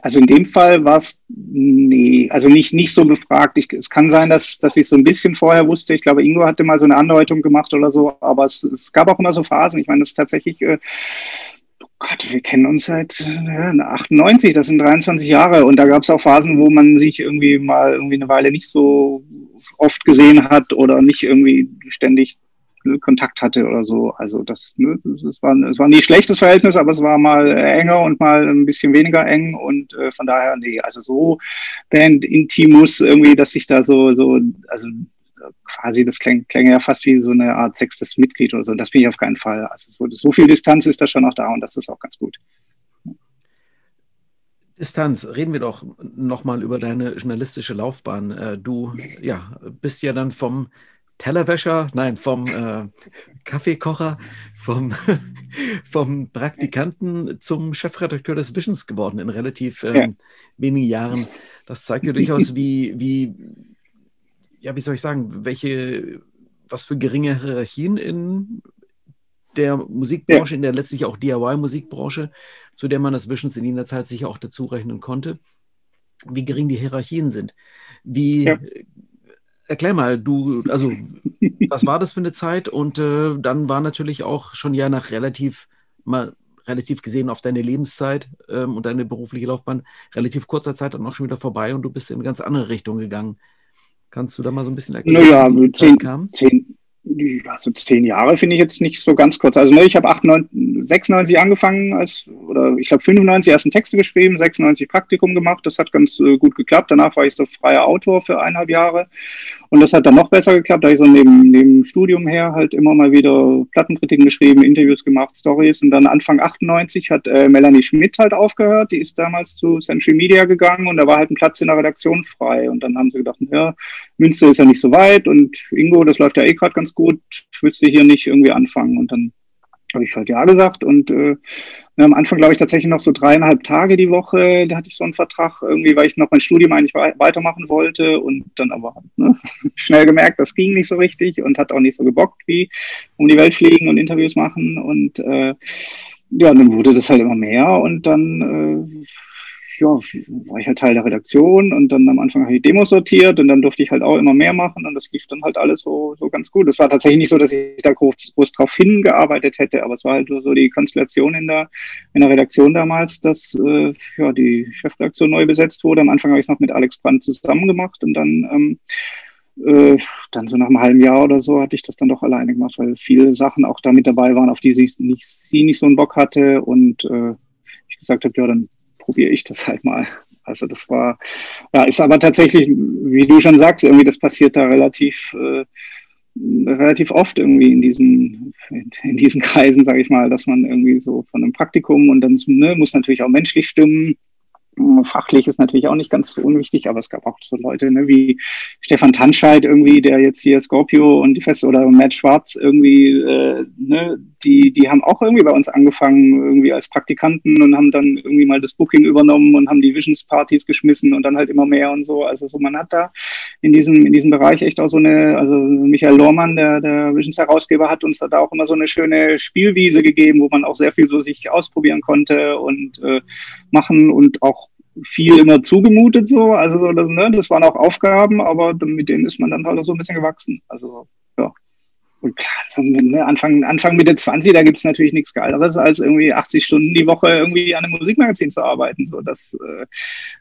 Also in dem Fall war es, nee, also nicht, nicht so befragt. Ich, es kann sein, dass, dass ich so ein bisschen vorher wusste. Ich glaube, Ingo hatte mal so eine Andeutung gemacht oder so, aber es, es gab auch immer so Phasen. Ich meine, das ist tatsächlich, äh, oh Gott, wir kennen uns seit äh, 98, das sind 23 Jahre und da gab es auch Phasen, wo man sich irgendwie mal irgendwie eine Weile nicht so oft gesehen hat oder nicht irgendwie ständig Kontakt hatte oder so. Also das, ne, das war, es war nie schlechtes Verhältnis, aber es war mal enger und mal ein bisschen weniger eng und äh, von daher, nee, also so Band Intimus irgendwie, dass sich da so, so, also quasi, das klingt, klingt ja fast wie so eine Art sechstes Mitglied oder so. Das bin ich auf keinen Fall. Also so, so viel Distanz ist da schon noch da und das ist auch ganz gut. Distanz, reden wir doch nochmal über deine journalistische Laufbahn. Äh, du ja, bist ja dann vom Tellerwäscher, nein, vom äh, Kaffeekocher, vom, vom Praktikanten zum Chefredakteur des Visions geworden in relativ ähm, ja. wenigen Jahren. Das zeigt ja durchaus, wie, wie ja, wie soll ich sagen, welche, was für geringe Hierarchien in der Musikbranche, ja. in der letztlich auch DIY-Musikbranche, zu der man das Visions in jener Zeit sicher auch dazu rechnen konnte, wie gering die Hierarchien sind. Wie, ja. Erklär mal, du, also, was war das für eine Zeit? Und äh, dann war natürlich auch schon ja nach relativ, mal relativ gesehen auf deine Lebenszeit ähm, und deine berufliche Laufbahn relativ kurzer Zeit dann auch schon wieder vorbei und du bist in eine ganz andere Richtung gegangen. Kannst du da mal so ein bisschen erklären, naja, wie die zehn, kam? Zehn, also zehn Jahre finde ich jetzt nicht so ganz kurz. Also ne, ich habe 96 angefangen als, oder ich glaube 95 ersten Texte geschrieben, 96 Praktikum gemacht. Das hat ganz äh, gut geklappt. Danach war ich so freier Autor für eineinhalb Jahre. Und das hat dann noch besser geklappt, da ich so neben, neben Studium her halt immer mal wieder Plattenkritiken geschrieben, Interviews gemacht, Stories. Und dann Anfang 98 hat äh, Melanie Schmidt halt aufgehört. Die ist damals zu Century Media gegangen und da war halt ein Platz in der Redaktion frei. Und dann haben sie gedacht, ja, Münster ist ja nicht so weit und Ingo, das läuft ja eh gerade ganz gut. Willst du hier nicht irgendwie anfangen? Und dann habe ich halt ja gesagt und äh, am Anfang glaube ich tatsächlich noch so dreieinhalb Tage die Woche, da hatte ich so einen Vertrag irgendwie, weil ich noch mein Studium eigentlich weitermachen wollte und dann aber ne, schnell gemerkt, das ging nicht so richtig und hat auch nicht so gebockt wie um die Welt fliegen und Interviews machen und äh, ja, dann wurde das halt immer mehr und dann äh, ja, war ich halt Teil der Redaktion und dann am Anfang habe ich Demos sortiert und dann durfte ich halt auch immer mehr machen und das lief dann halt alles so, so ganz gut. Es war tatsächlich nicht so, dass ich da groß, groß drauf hingearbeitet hätte, aber es war halt so die Konstellation in der, in der Redaktion damals, dass äh, ja, die Chefredaktion neu besetzt wurde. Am Anfang habe ich es noch mit Alex Brandt zusammen gemacht und dann ähm, äh, dann so nach einem halben Jahr oder so hatte ich das dann doch alleine gemacht, weil viele Sachen auch da mit dabei waren, auf die sie nicht, sie nicht so einen Bock hatte und äh, ich gesagt habe, ja, dann probiere ich das halt mal. Also das war, ja, ist aber tatsächlich, wie du schon sagst, irgendwie das passiert da relativ, äh, relativ oft irgendwie in diesen, in diesen Kreisen, sage ich mal, dass man irgendwie so von einem Praktikum und dann ne, muss natürlich auch menschlich stimmen Fachlich ist natürlich auch nicht ganz so unwichtig, aber es gab auch so Leute ne, wie Stefan Tanscheid irgendwie, der jetzt hier Scorpio und die Feste oder Matt Schwarz irgendwie, äh, ne, die, die haben auch irgendwie bei uns angefangen, irgendwie als Praktikanten und haben dann irgendwie mal das Booking übernommen und haben die Visions-Partys geschmissen und dann halt immer mehr und so. Also so man hat da in diesem, in diesem Bereich echt auch so eine, also Michael Lohrmann, der, der Visions-Herausgeber, hat uns da auch immer so eine schöne Spielwiese gegeben, wo man auch sehr viel so sich ausprobieren konnte und äh, machen und auch viel immer zugemutet so. Also so das, ne, das waren auch Aufgaben, aber mit denen ist man dann halt auch so ein bisschen gewachsen. Also ja. Und klar, so, ne, Anfang, Anfang Mitte 20, da gibt es natürlich nichts Geileres, als irgendwie 80 Stunden die Woche irgendwie an einem Musikmagazin zu arbeiten. So, das äh,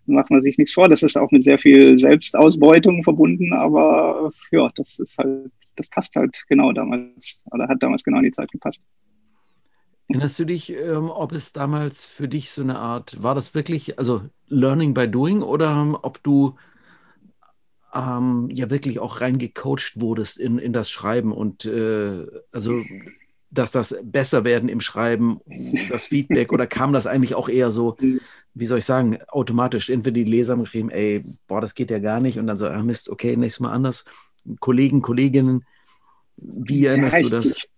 macht man sich nichts vor. Das ist auch mit sehr viel Selbstausbeutung verbunden, aber ja, das ist halt, das passt halt genau damals, oder hat damals genau in die Zeit gepasst. Erinnerst du dich, ähm, ob es damals für dich so eine Art, war das wirklich, also Learning by Doing oder ähm, ob du ähm, ja wirklich auch reingecoacht wurdest in, in das Schreiben und äh, also dass das besser werden im Schreiben, das Feedback oder kam das eigentlich auch eher so, wie soll ich sagen, automatisch? Entweder die Leser haben geschrieben, ey, boah, das geht ja gar nicht und dann so, ah Mist, okay, nächstes Mal anders. Kollegen, Kolleginnen, wie erinnerst ja, ich, du das? Ich,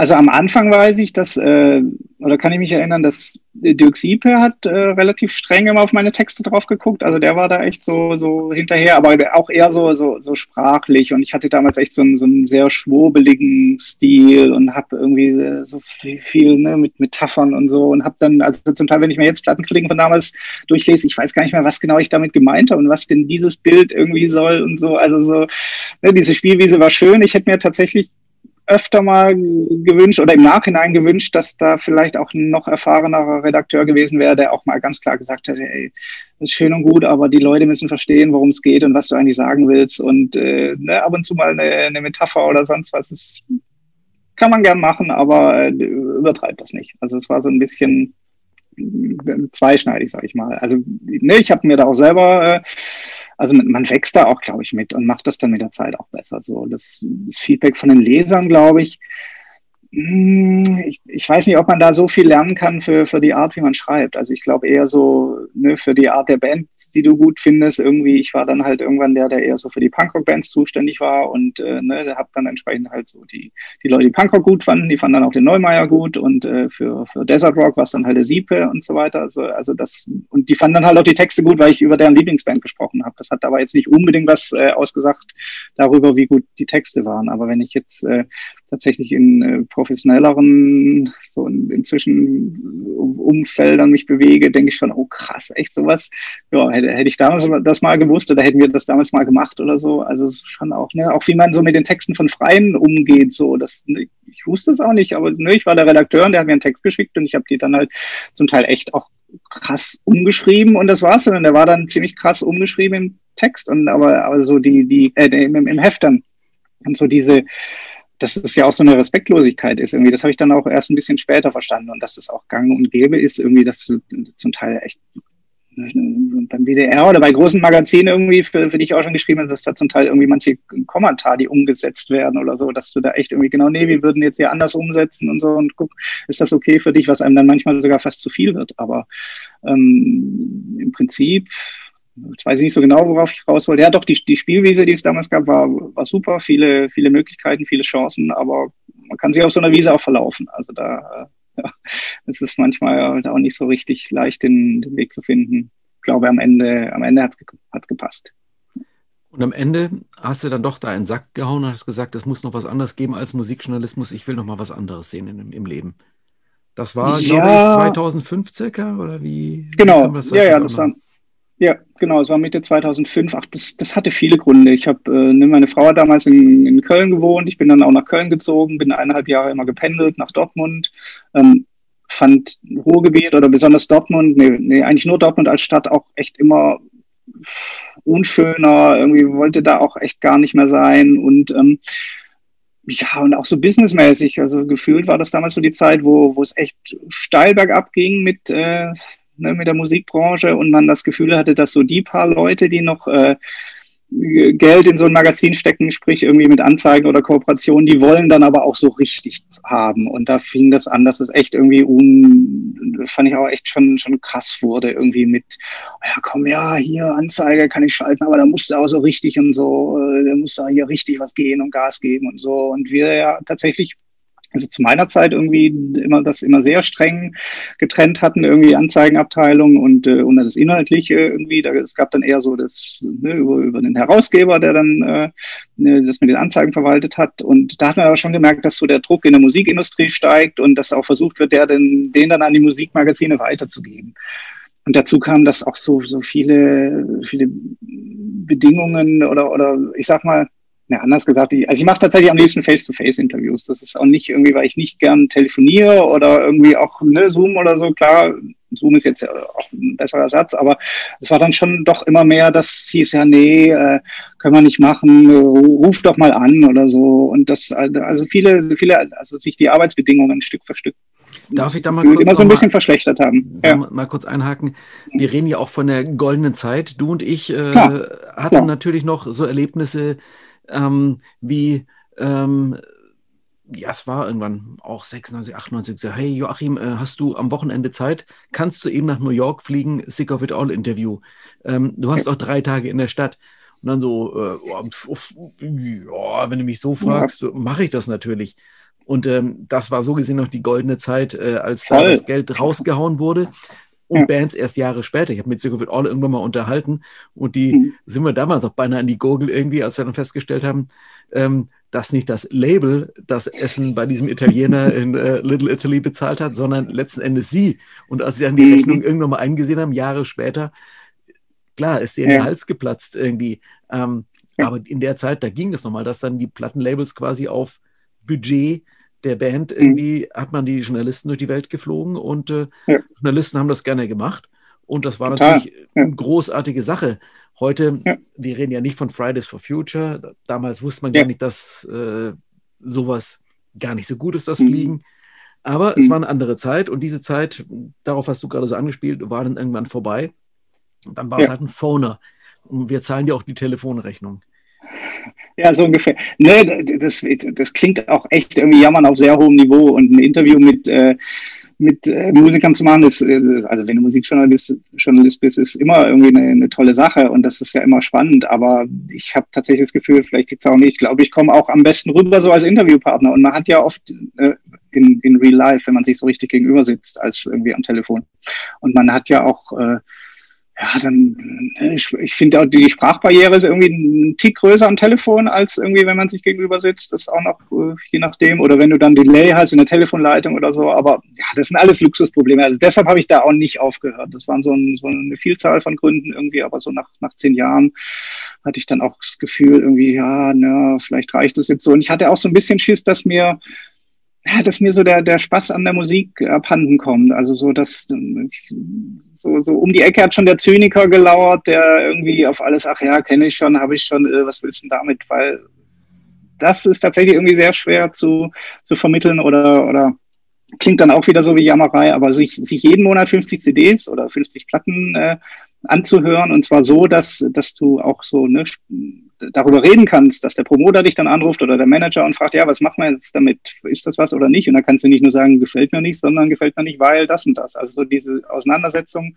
also am Anfang weiß ich, dass, äh, oder kann ich mich erinnern, dass Dirk Siepe hat äh, relativ streng immer auf meine Texte drauf geguckt. Also der war da echt so, so hinterher, aber auch eher so, so, so sprachlich. Und ich hatte damals echt so einen, so einen sehr schwurbeligen Stil und habe irgendwie so viel, viel ne, mit Metaphern und so. Und habe dann, also zum Teil, wenn ich mir jetzt Plattenkritiken von damals durchlese, ich weiß gar nicht mehr, was genau ich damit gemeint habe und was denn dieses Bild irgendwie soll und so. Also so, ne, diese Spielwiese war schön. Ich hätte mir tatsächlich öfter mal gewünscht oder im Nachhinein gewünscht, dass da vielleicht auch ein noch erfahrenerer Redakteur gewesen wäre, der auch mal ganz klar gesagt hätte, ey, das ist schön und gut, aber die Leute müssen verstehen, worum es geht und was du eigentlich sagen willst. Und äh, ne, ab und zu mal eine, eine Metapher oder sonst was, das kann man gern machen, aber äh, übertreibt das nicht. Also es war so ein bisschen äh, zweischneidig, sag ich mal. Also ne, ich habe mir da auch selber äh, also man wächst da auch, glaube ich, mit und macht das dann mit der Zeit auch besser. So das, das Feedback von den Lesern, glaube ich, ich, ich, weiß nicht, ob man da so viel lernen kann für, für die Art, wie man schreibt. Also ich glaube eher so ne, für die Art der Band die du gut findest. Irgendwie, ich war dann halt irgendwann der, der eher so für die Punkrock-Bands zuständig war und äh, ne, hab dann entsprechend halt so die, die Leute, die Punkrock gut fanden, die fanden dann auch den Neumeier gut und äh, für, für Desert Rock war es dann halt der Siepe und so weiter. Also, also das, und die fanden dann halt auch die Texte gut, weil ich über deren Lieblingsband gesprochen habe. Das hat aber jetzt nicht unbedingt was äh, ausgesagt darüber, wie gut die Texte waren. Aber wenn ich jetzt äh, tatsächlich in äh, professionelleren, so in, inzwischen Umfeldern mich bewege, denke ich schon, oh krass, echt sowas. Ja, hätte, hätte ich damals das mal gewusst oder hätten wir das damals mal gemacht oder so. Also schon auch, ne, auch wie man so mit den Texten von Freien umgeht, so, das, ne, ich wusste es auch nicht, aber ne, ich war der Redakteur und der hat mir einen Text geschickt und ich habe die dann halt zum Teil echt auch krass umgeschrieben und das war's dann. Der war dann ziemlich krass umgeschrieben im Text und aber, aber so die, die, äh, im, im Heft dann. Und so diese, dass es ja auch so eine Respektlosigkeit ist. Irgendwie, das habe ich dann auch erst ein bisschen später verstanden und dass es auch gang und gäbe ist, irgendwie, dass du zum Teil echt beim WDR oder bei großen Magazinen irgendwie, für, für die ich auch schon geschrieben habe, dass da zum Teil irgendwie manche Kommentare, die umgesetzt werden oder so, dass du da echt irgendwie genau, nee, wir würden jetzt hier anders umsetzen und so und guck, ist das okay für dich, was einem dann manchmal sogar fast zu viel wird. Aber ähm, im Prinzip ich weiß nicht so genau, worauf ich raus wollte. Ja, doch, die, die Spielwiese, die es damals gab, war, war super. Viele, viele Möglichkeiten, viele Chancen, aber man kann sich auf so einer Wiese auch verlaufen. Also da äh, ja, es ist manchmal halt auch nicht so richtig leicht, den, den Weg zu finden. Ich glaube, am Ende, am Ende hat es gepasst. Und am Ende hast du dann doch da einen Sack gehauen und hast gesagt, es muss noch was anderes geben als Musikjournalismus. Ich will noch mal was anderes sehen in, im Leben. Das war, ja. glaube ich, 2005 circa, oder wie? Genau, wie ja, ja, das war, ja, genau, es war Mitte 2005. Ach, das, das hatte viele Gründe. Ich habe, äh, ne, meine Frau hat damals in, in Köln gewohnt. Ich bin dann auch nach Köln gezogen, bin eineinhalb Jahre immer gependelt nach Dortmund. Ähm, fand Ruhrgebiet oder besonders Dortmund, nee, nee, eigentlich nur Dortmund als Stadt auch echt immer unschöner. Irgendwie wollte da auch echt gar nicht mehr sein und ähm, ja, und auch so businessmäßig. Also gefühlt war das damals so die Zeit, wo, wo es echt steil bergab ging mit, äh, ne, mit der Musikbranche und man das Gefühl hatte, dass so die paar Leute, die noch äh, Geld in so ein Magazin stecken, sprich irgendwie mit Anzeigen oder Kooperationen, die wollen dann aber auch so richtig haben. Und da fing das an, dass es echt irgendwie un, fand ich auch echt schon, schon krass wurde, irgendwie mit, oh ja komm, ja, hier Anzeige kann ich schalten, aber da musst du auch so richtig und so, äh, da musst du hier richtig was gehen und Gas geben und so. Und wir ja tatsächlich also zu meiner Zeit irgendwie immer das immer sehr streng getrennt hatten, irgendwie Anzeigenabteilung und, äh, und das Inhaltliche irgendwie. Da, es gab dann eher so das ne, über, über den Herausgeber, der dann äh, ne, das mit den Anzeigen verwaltet hat. Und da hat man aber schon gemerkt, dass so der Druck in der Musikindustrie steigt und dass auch versucht wird, der den, den dann an die Musikmagazine weiterzugeben. Und dazu kam, dass auch so, so viele, viele Bedingungen oder, oder ich sag mal, ja, anders gesagt, ich, also ich mache tatsächlich am liebsten Face-to-Face-Interviews. Das ist auch nicht irgendwie, weil ich nicht gern telefoniere oder irgendwie auch ne, Zoom oder so. Klar, Zoom ist jetzt auch ein besserer Satz, aber es war dann schon doch immer mehr, das hieß ja, nee, äh, können wir nicht machen, ruf doch mal an oder so. Und das, also viele, viele, also sich die Arbeitsbedingungen Stück für Stück Darf ich da mal kurz immer so ein bisschen mal, verschlechtert haben. Ja. Mal kurz einhaken. Wir reden ja auch von der goldenen Zeit. Du und ich äh, klar, hatten klar. natürlich noch so Erlebnisse, ähm, wie, ähm, ja, es war irgendwann auch 96, 98, so, hey Joachim, äh, hast du am Wochenende Zeit? Kannst du eben nach New York fliegen? Sick of it all Interview. Ähm, du hast auch drei Tage in der Stadt. Und dann so, äh, ja, wenn du mich so fragst, ja. mache ich das natürlich. Und ähm, das war so gesehen noch die goldene Zeit, äh, als Voll. da das Geld rausgehauen wurde und ja. Bands erst Jahre später. Ich habe mit Siegfried All irgendwann mal unterhalten und die mhm. sind wir damals auch beinahe an die Gurgel irgendwie, als wir dann festgestellt haben, ähm, dass nicht das Label das Essen bei diesem Italiener in äh, Little Italy bezahlt hat, sondern letzten Endes sie. Und als sie dann die mhm. Rechnung irgendwann mal eingesehen haben, Jahre später, klar, ist ihr ja. der Hals geplatzt irgendwie. Ähm, ja. Aber in der Zeit, da ging es nochmal, dass dann die Plattenlabels quasi auf Budget der Band mhm. irgendwie hat man die Journalisten durch die Welt geflogen und äh, ja. Journalisten haben das gerne gemacht. Und das war Total. natürlich ja. eine großartige Sache. Heute, ja. wir reden ja nicht von Fridays for Future. Damals wusste man gar nicht, dass äh, sowas gar nicht so gut ist, das mhm. Fliegen. Aber mhm. es war eine andere Zeit und diese Zeit, darauf hast du gerade so angespielt, war dann irgendwann vorbei. Und dann war es halt ein Phoner. Und wir zahlen ja auch die Telefonrechnung. Ja, so ungefähr. Ne, das, das klingt auch echt irgendwie jammern auf sehr hohem Niveau und ein Interview mit, äh, mit äh, Musikern zu machen, ist, äh, also wenn du Musikjournalist Journalist bist, ist immer irgendwie eine, eine, tolle Sache und das ist ja immer spannend. Aber ich habe tatsächlich das Gefühl, vielleicht liegt es auch nicht, ich glaube, ich komme auch am besten rüber so als Interviewpartner. Und man hat ja oft äh, in, in Real Life, wenn man sich so richtig gegenüber sitzt, als irgendwie am Telefon. Und man hat ja auch äh, ja, dann, äh, ich, ich finde auch die Sprachbarriere ist irgendwie ein Tick größer am Telefon als irgendwie, wenn man sich gegenüber sitzt. Das ist auch noch, äh, je nachdem. Oder wenn du dann Delay hast in der Telefonleitung oder so. Aber ja, das sind alles Luxusprobleme. Also deshalb habe ich da auch nicht aufgehört. Das waren so, ein, so eine Vielzahl von Gründen irgendwie. Aber so nach, nach zehn Jahren hatte ich dann auch das Gefühl irgendwie, ja, na, vielleicht reicht das jetzt so. Und ich hatte auch so ein bisschen Schiss, dass mir dass mir so der, der Spaß an der Musik abhanden kommt. Also so, dass so, so um die Ecke hat schon der Zyniker gelauert, der irgendwie auf alles, ach ja, kenne ich schon, habe ich schon, äh, was willst du denn damit? Weil das ist tatsächlich irgendwie sehr schwer zu, zu vermitteln oder, oder klingt dann auch wieder so wie Jammerei, aber sich, sich jeden Monat 50 CDs oder 50 Platten äh, anzuhören und zwar so, dass, dass du auch so ne, darüber reden kannst, dass der Promoter dich dann anruft oder der Manager und fragt, ja, was machen wir jetzt damit? Ist das was oder nicht? Und dann kannst du nicht nur sagen, gefällt mir nicht, sondern gefällt mir nicht, weil das und das. Also so diese Auseinandersetzung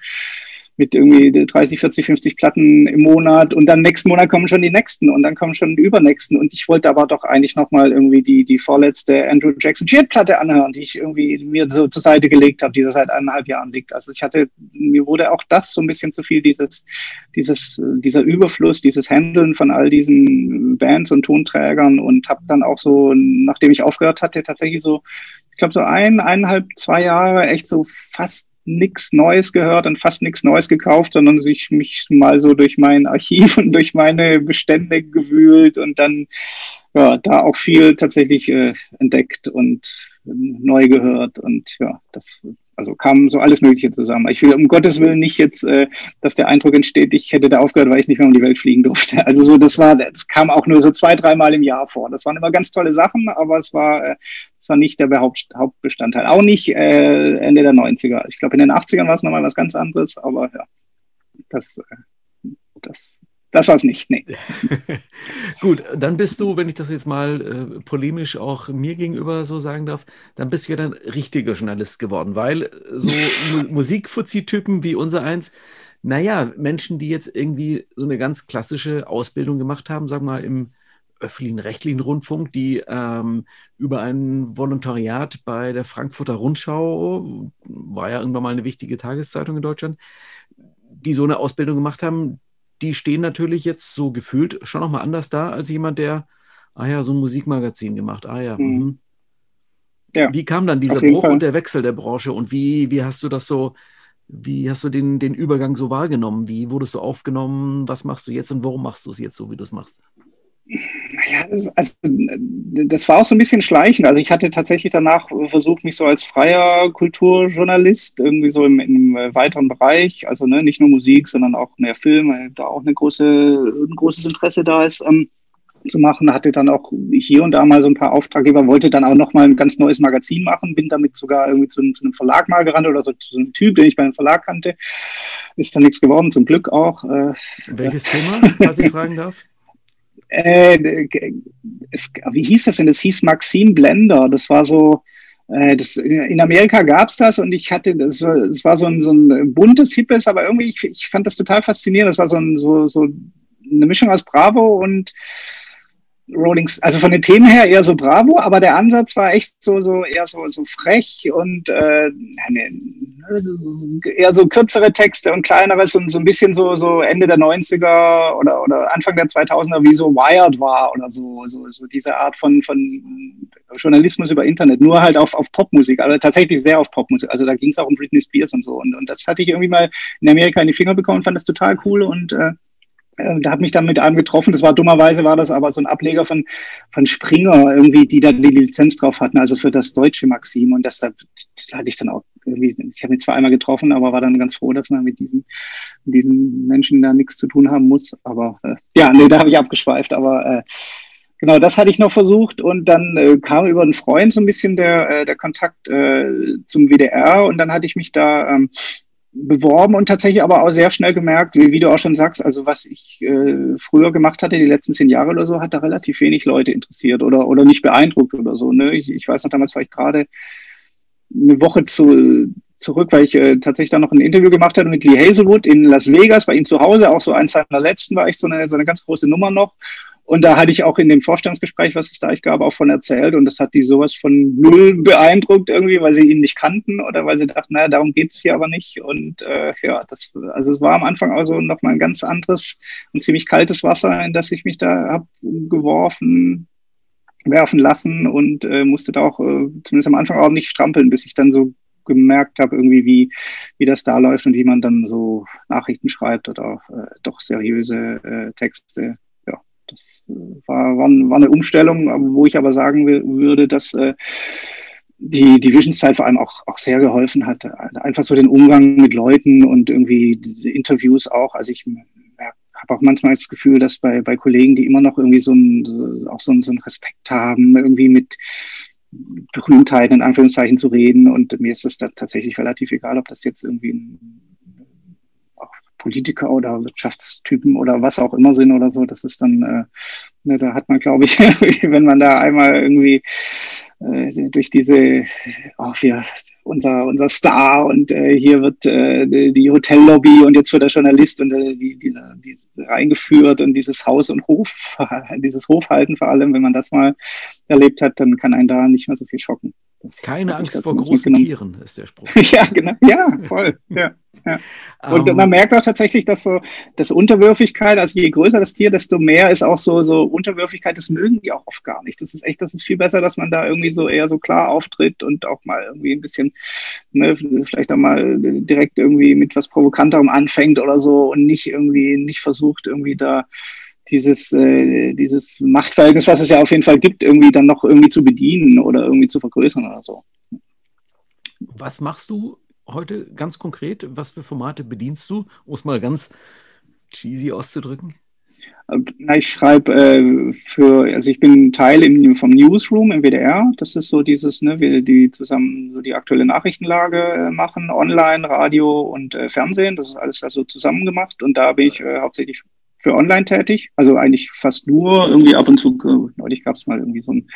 mit irgendwie 30, 40, 50 Platten im Monat und dann nächsten Monat kommen schon die nächsten und dann kommen schon die übernächsten und ich wollte aber doch eigentlich nochmal irgendwie die, die vorletzte Andrew Jackson Jet Platte anhören, die ich irgendwie mir so zur Seite gelegt habe, die seit eineinhalb Jahren liegt. Also ich hatte, mir wurde auch das so ein bisschen zu viel, dieses, dieses, dieser Überfluss, dieses Handeln von all diesen Bands und Tonträgern und habe dann auch so, nachdem ich aufgehört hatte, tatsächlich so, ich glaube so ein, eineinhalb, zwei Jahre echt so fast nichts Neues gehört und fast nichts Neues gekauft, sondern sich mich mal so durch mein Archiv und durch meine Bestände gewühlt und dann ja, da auch viel tatsächlich äh, entdeckt und äh, neu gehört und ja, das also kam so alles Mögliche zusammen. Ich will um Gottes Willen nicht jetzt, äh, dass der Eindruck entsteht, ich hätte da aufgehört, weil ich nicht mehr um die Welt fliegen durfte. Also so, das war, das kam auch nur so zwei, dreimal im Jahr vor. Das waren immer ganz tolle Sachen, aber es war, äh, es war nicht der Haupt, Hauptbestandteil. Auch nicht äh, Ende der 90er. Ich glaube, in den 80ern war es nochmal was ganz anderes, aber ja, das, äh, das das war es nicht, nee. Gut, dann bist du, wenn ich das jetzt mal äh, polemisch auch mir gegenüber so sagen darf, dann bist du ja dann richtiger Journalist geworden, weil so Mu Musikfuzzi-Typen wie unser eins, naja, Menschen, die jetzt irgendwie so eine ganz klassische Ausbildung gemacht haben, sagen wir mal im öffentlichen rechtlichen Rundfunk, die ähm, über ein Volontariat bei der Frankfurter Rundschau, war ja irgendwann mal eine wichtige Tageszeitung in Deutschland, die so eine Ausbildung gemacht haben, die stehen natürlich jetzt so gefühlt schon nochmal anders da als jemand, der, ah ja, so ein Musikmagazin gemacht. Ah ja. Mhm. mhm. ja wie kam dann dieser Bruch Fall. und der Wechsel der Branche und wie, wie hast du das so, wie hast du den, den Übergang so wahrgenommen? Wie wurdest du aufgenommen? Was machst du jetzt und warum machst du es jetzt so, wie du es machst? Ja, also das war auch so ein bisschen schleichend. Also ich hatte tatsächlich danach versucht, mich so als freier Kulturjournalist irgendwie so im, im weiteren Bereich, also ne, nicht nur Musik, sondern auch mehr Film, weil da auch eine große, ein großes Interesse da ist, ähm, zu machen. Hatte dann auch hier und da mal so ein paar Auftraggeber, wollte dann auch nochmal ein ganz neues Magazin machen, bin damit sogar irgendwie zu, zu, einem Verlag mal gerannt oder so zu so einem Typ, den ich bei einem Verlag kannte. Ist dann nichts geworden, zum Glück auch. Äh, Welches Thema, falls ich fragen darf? Äh, wie hieß das denn? Das hieß Maxim Blender. Das war so, äh, das, in Amerika gab es das und ich hatte, das war, das war so, ein, so ein buntes, hippes, aber irgendwie, ich, ich fand das total faszinierend. Das war so, ein, so, so eine Mischung aus Bravo und Rollings, also von den Themen her eher so Bravo, aber der Ansatz war echt so, so eher so, so frech und äh, eher so kürzere Texte und kleineres und so ein bisschen so, so Ende der 90er oder, oder Anfang der 2000er, wie so Wired war oder so, so, so diese Art von, von Journalismus über Internet, nur halt auf, auf Popmusik, aber tatsächlich sehr auf Popmusik. Also da ging es auch um Britney Spears und so und, und das hatte ich irgendwie mal in Amerika in die Finger bekommen, fand das total cool und äh, da hat mich dann mit einem getroffen. Das war dummerweise war das aber so ein Ableger von, von Springer irgendwie, die da die Lizenz drauf hatten, also für das deutsche Maxim. Und das da, hatte ich dann auch irgendwie, ich habe ihn zwar einmal getroffen, aber war dann ganz froh, dass man mit diesen, diesen Menschen da nichts zu tun haben muss. Aber äh, ja, nee, da habe ich abgeschweift. Aber äh, genau, das hatte ich noch versucht und dann äh, kam über einen Freund so ein bisschen der, äh, der Kontakt äh, zum WDR und dann hatte ich mich da ähm, beworben und tatsächlich aber auch sehr schnell gemerkt, wie, wie du auch schon sagst, also was ich äh, früher gemacht hatte, die letzten zehn Jahre oder so, hat da relativ wenig Leute interessiert oder, oder nicht beeindruckt oder so. Ne? Ich, ich weiß noch, damals war ich gerade eine Woche zu, zurück, weil ich äh, tatsächlich dann noch ein Interview gemacht habe mit Lee Hazelwood in Las Vegas, bei ihm zu Hause, auch so eins seiner letzten war ich so eine, so eine ganz große Nummer noch. Und da hatte ich auch in dem Vorstellungsgespräch, was es da ich gab, auch von erzählt. Und das hat die sowas von null beeindruckt irgendwie, weil sie ihn nicht kannten oder weil sie dachten, naja, darum geht's hier aber nicht. Und äh, ja, das, also es war am Anfang also nochmal ein ganz anderes und ziemlich kaltes Wasser, in das ich mich da hab geworfen, werfen lassen und äh, musste da auch äh, zumindest am Anfang auch nicht strampeln, bis ich dann so gemerkt habe, irgendwie, wie, wie das da läuft und wie man dann so Nachrichten schreibt oder äh, doch seriöse äh, Texte das war, war, war eine Umstellung, wo ich aber sagen würde, dass äh, die, die Visionszeit vor allem auch, auch sehr geholfen hat. Einfach so den Umgang mit Leuten und irgendwie Interviews auch. Also ich habe auch manchmal das Gefühl, dass bei, bei Kollegen, die immer noch irgendwie so ein, auch so, ein, so einen Respekt haben, irgendwie mit Berühmtheiten in Anführungszeichen zu reden. Und mir ist es da tatsächlich relativ egal, ob das jetzt irgendwie ein Politiker oder Wirtschaftstypen oder was auch immer sind oder so. Das ist dann, äh, ne, da hat man, glaube ich, wenn man da einmal irgendwie äh, durch diese, ach, wir, unser, unser Star und äh, hier wird äh, die Hotellobby und jetzt wird der Journalist und äh, die, die, die reingeführt und dieses Haus und Hof, dieses Hofhalten vor allem, wenn man das mal erlebt hat, dann kann einen da nicht mehr so viel schocken. Keine Angst vor großen Tieren ist der Spruch. ja, genau. Ja, voll. Ja. Ja. Und um, man ähm. merkt auch tatsächlich, dass so das Unterwürfigkeit, also je größer das Tier, desto mehr ist auch so, so Unterwürfigkeit, das mögen die auch oft gar nicht. Das ist echt, das ist viel besser, dass man da irgendwie so eher so klar auftritt und auch mal irgendwie ein bisschen, ne, vielleicht auch mal direkt irgendwie mit was Provokanterem anfängt oder so und nicht irgendwie, nicht versucht, irgendwie da dieses, äh, dieses Machtverhältnis, was es ja auf jeden Fall gibt, irgendwie dann noch irgendwie zu bedienen oder irgendwie zu vergrößern oder so. Was machst du heute ganz konkret? Was für Formate bedienst du, um es mal ganz cheesy auszudrücken? Na, ich schreibe äh, für, also ich bin Teil im, vom Newsroom im WDR. Das ist so dieses, ne, wir die zusammen so die aktuelle Nachrichtenlage äh, machen, online, Radio und äh, Fernsehen. Das ist alles also zusammen gemacht und da bin ich äh, hauptsächlich für online tätig. Also eigentlich fast nur irgendwie ab und zu. Äh, neulich gab es mal irgendwie so ein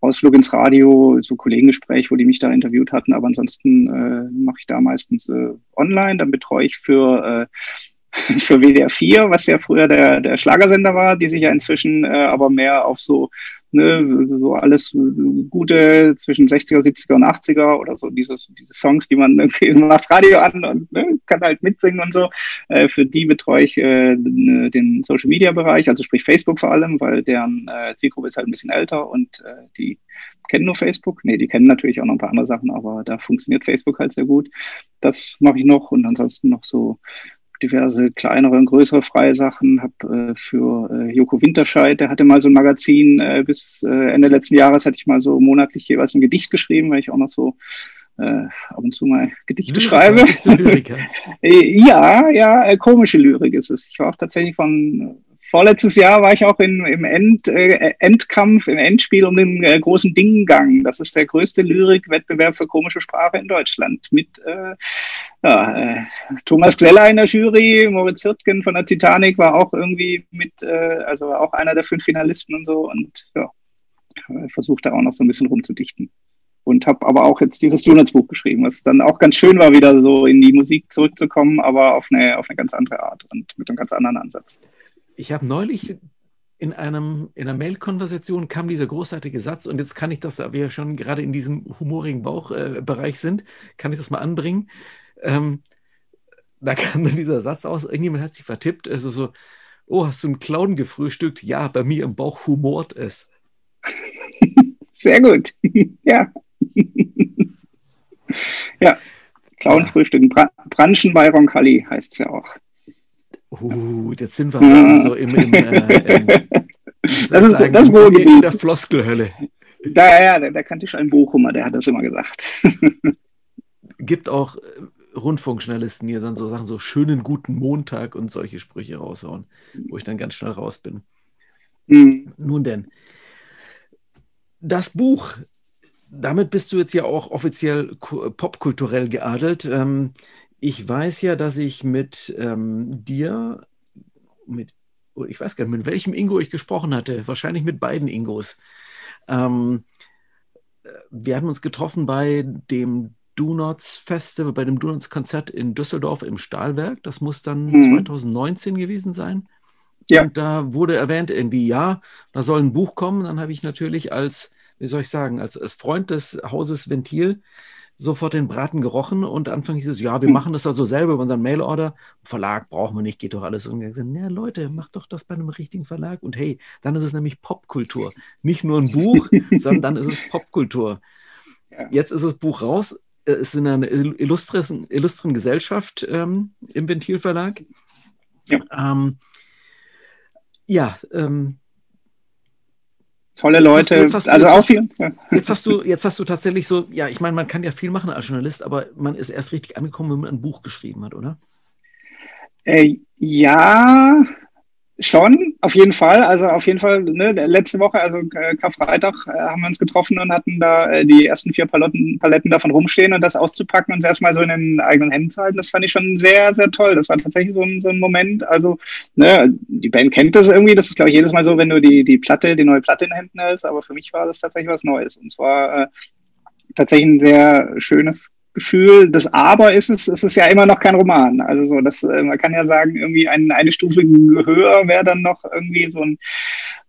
Ausflug ins Radio, so Kollegengespräch, wo die mich da interviewt hatten. Aber ansonsten äh, mache ich da meistens äh, online. Dann betreue ich für, äh, für WDR 4, was ja früher der, der Schlagersender war, die sich ja inzwischen äh, aber mehr auf so ne, so alles gute zwischen 60er, 70er und 80er oder so diese, diese Songs, die man irgendwie macht Radio an und ne, kann halt mitsingen und so. Äh, für die betreue ich äh, ne, den Social Media Bereich, also sprich Facebook vor allem, weil deren äh, Zielgruppe ist halt ein bisschen älter und äh, die kennen nur Facebook. Nee, die kennen natürlich auch noch ein paar andere Sachen, aber da funktioniert Facebook halt sehr gut. Das mache ich noch und ansonsten noch so diverse kleinere und größere freie Sachen. Habe äh, für äh, Joko Winterscheid, der hatte mal so ein Magazin, äh, bis äh, Ende letzten Jahres hatte ich mal so monatlich jeweils ein Gedicht geschrieben, weil ich auch noch so äh, ab und zu mal Gedichte Lyriker, schreibe. Bist du Lyriker? Äh, ja, ja, komische Lyrik ist es. Ich war auch tatsächlich von vorletztes Jahr war ich auch in, im End, äh, Endkampf, im Endspiel um den äh, großen Dinggang. Das ist der größte Lyrikwettbewerb für komische Sprache in Deutschland. Mit äh, ja, äh, Thomas Gseller in der Jury, Moritz Hirtgen von der Titanic war auch irgendwie mit, äh, also auch einer der fünf Finalisten und so. Und ja, versucht da auch noch so ein bisschen rumzudichten. Und habe aber auch jetzt dieses Donuts-Buch geschrieben, was dann auch ganz schön war, wieder so in die Musik zurückzukommen, aber auf eine, auf eine ganz andere Art und mit einem ganz anderen Ansatz ich habe neulich in, einem, in einer Mail-Konversation kam dieser großartige Satz und jetzt kann ich das, da wir schon gerade in diesem humorigen Bauchbereich äh, sind, kann ich das mal anbringen. Ähm, da kam dann dieser Satz aus, irgendjemand hat sich vertippt, also so, oh, hast du einen Clown gefrühstückt? Ja, bei mir im Bauch humort es. Sehr gut, ja. ja, Clown frühstücken, Bra Branchen bei Roncalli heißt es ja auch. Uh, jetzt sind wir ja. so im, im, äh, im das ist, sagen, das ist in der Floskelhölle. Da, ja, da, da kannte ich schon einen Bochumer, der hat das immer gesagt. Gibt auch äh, Rundfunkjournalisten, die dann so sagen, so schönen guten Montag und solche Sprüche raushauen, wo ich dann ganz schnell raus bin. Mhm. Nun denn, das Buch, damit bist du jetzt ja auch offiziell popkulturell geadelt. Ähm, ich weiß ja, dass ich mit ähm, dir, mit, oh, ich weiß gar nicht, mit welchem Ingo ich gesprochen hatte, wahrscheinlich mit beiden Ingos. Ähm, wir haben uns getroffen bei dem Donuts Festival, bei dem Donuts Konzert in Düsseldorf im Stahlwerk. Das muss dann mhm. 2019 gewesen sein. Ja. Und da wurde erwähnt, irgendwie, ja, da soll ein Buch kommen. Dann habe ich natürlich als, wie soll ich sagen, als, als Freund des Hauses Ventil sofort den Braten gerochen und Anfang hieß es, ja, wir hm. machen das also selber über unseren Mailorder. Verlag brauchen wir nicht, geht doch alles. Und ich gesagt, na Leute, macht doch das bei einem richtigen Verlag. Und hey, dann ist es nämlich Popkultur. Nicht nur ein Buch, sondern dann ist es Popkultur. Ja. Jetzt ist das Buch raus. Es ist in einer illustren, illustren Gesellschaft ähm, im Ventilverlag. Ja. Ähm, ja, ähm, tolle Leute. Jetzt, jetzt also auch viel. Jetzt hast du, jetzt hast du tatsächlich so, ja, ich meine, man kann ja viel machen als Journalist, aber man ist erst richtig angekommen, wenn man ein Buch geschrieben hat, oder? Äh, ja, Schon, auf jeden Fall. Also auf jeden Fall, ne, letzte Woche, also äh, Karfreitag, äh, haben wir uns getroffen und hatten da äh, die ersten vier Paletten, Paletten davon rumstehen und das auszupacken und es erstmal so in den eigenen Händen zu halten, das fand ich schon sehr, sehr toll. Das war tatsächlich so ein, so ein Moment. Also, ne, die Band kennt das irgendwie, das ist, glaube ich, jedes Mal so, wenn du die, die Platte, die neue Platte in den Händen hältst, aber für mich war das tatsächlich was Neues. Und zwar äh, tatsächlich ein sehr schönes Gefühl. Das Aber ist es, es ist ja immer noch kein Roman. Also so, das, äh, man kann ja sagen, irgendwie ein, eine Stufe höher wäre dann noch irgendwie so ein,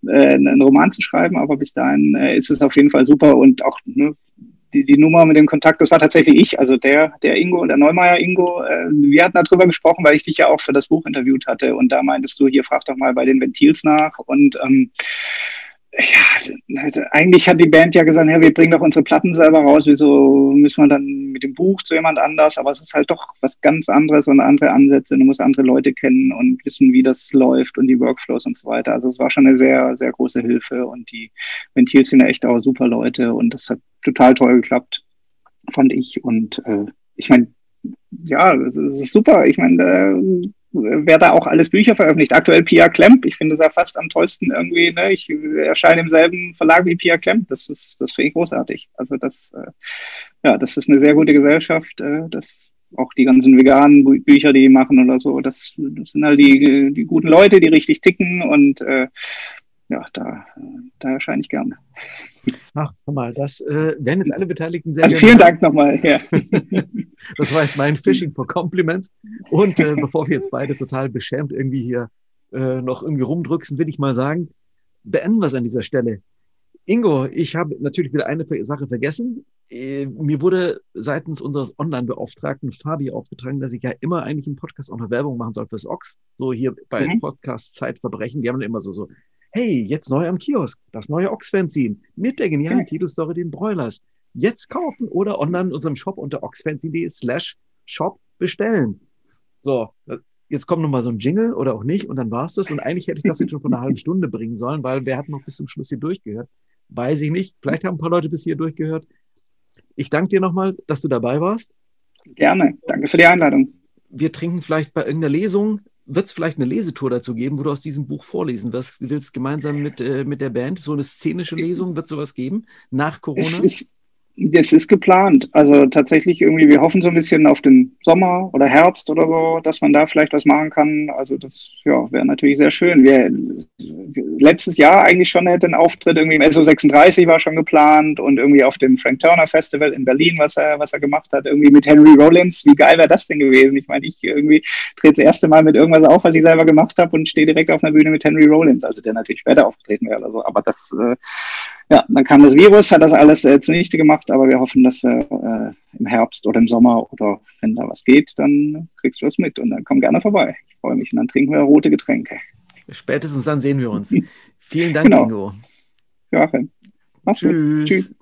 äh, ein Roman zu schreiben, aber bis dahin äh, ist es auf jeden Fall super und auch ne, die, die Nummer mit dem Kontakt, das war tatsächlich ich, also der, der Ingo, der Neumeier Ingo. Äh, wir hatten darüber gesprochen, weil ich dich ja auch für das Buch interviewt hatte und da meintest du, hier frag doch mal bei den Ventils nach und ähm, ja, eigentlich hat die Band ja gesagt, ja, wir bringen doch unsere Platten selber raus, wieso müssen wir dann mit dem Buch zu jemand anders? Aber es ist halt doch was ganz anderes und andere Ansätze. Du musst andere Leute kennen und wissen, wie das läuft und die Workflows und so weiter. Also es war schon eine sehr, sehr große Hilfe und die Ventils sind ja echt auch super Leute und das hat total toll geklappt, fand ich. Und äh, ich meine, ja, es ist super. Ich meine, äh, wer da auch alles Bücher veröffentlicht. Aktuell Pia Klemp, ich finde es ja fast am tollsten irgendwie, ne? ich erscheine im selben Verlag wie Pia Klemp, das ist, das finde ich großartig. Also das, äh, ja, das ist eine sehr gute Gesellschaft, äh, das auch die ganzen veganen Bü Bücher, die, die machen oder so, das, das, sind halt die, die guten Leute, die richtig ticken und äh, ja, da, da erscheine ich gerne. Ach, guck mal, das äh, werden jetzt alle Beteiligten sehr Also vielen Dank nochmal. Ja. das war jetzt mein Fishing for Compliments. Und äh, bevor wir jetzt beide total beschämt irgendwie hier äh, noch irgendwie rumdrücksen, will ich mal sagen, beenden wir es an dieser Stelle. Ingo, ich habe natürlich wieder eine Sache vergessen. Äh, mir wurde seitens unseres Online-Beauftragten Fabi aufgetragen, dass ich ja immer eigentlich im Podcast auch noch Werbung machen soll fürs Ox. So hier bei mhm. Podcast Zeitverbrechen. Die haben immer so, so hey, jetzt neu am Kiosk, das neue Ox-Fanzine mit der genialen okay. Titelstory den Broilers. Jetzt kaufen oder online in unserem Shop unter oxfanzine.de slash shop bestellen. So, jetzt kommt nochmal so ein Jingle oder auch nicht und dann war's das. Und eigentlich hätte ich das jetzt schon vor einer halben Stunde bringen sollen, weil wer hat noch bis zum Schluss hier durchgehört? Weiß ich nicht. Vielleicht haben ein paar Leute bis hier durchgehört. Ich danke dir nochmal, dass du dabei warst. Gerne. Danke für die Einladung. Wir trinken vielleicht bei irgendeiner Lesung wird es vielleicht eine Lesetour dazu geben, wo du aus diesem Buch vorlesen wirst, willst gemeinsam mit, äh, mit der Band? So eine szenische Lesung, wird sowas geben nach Corona? Es ist, das ist geplant. Also tatsächlich irgendwie, wir hoffen so ein bisschen auf den Sommer oder Herbst oder so, dass man da vielleicht was machen kann. Also das ja, wäre natürlich sehr schön. Wir, letztes Jahr eigentlich schon hätte ein Auftritt irgendwie im SO36 war schon geplant und irgendwie auf dem Frank Turner Festival in Berlin, was er, was er gemacht hat, irgendwie mit Henry Rollins. Wie geil wäre das denn gewesen? Ich meine, ich irgendwie drehe das erste Mal mit irgendwas auf, was ich selber gemacht habe und stehe direkt auf einer Bühne mit Henry Rollins, also der natürlich später aufgetreten wäre oder so. Aber das äh, ja, dann kam das Virus, hat das alles äh, zunichte gemacht, aber wir hoffen, dass wir äh, im Herbst oder im Sommer oder wenn da was geht, dann kriegst du was mit und dann komm gerne vorbei. Ich freue mich und dann trinken wir rote Getränke. Spätestens dann sehen wir uns. Vielen Dank, genau. Ingo. Joachim. Mach's Tschüss. Gut. Tschüss.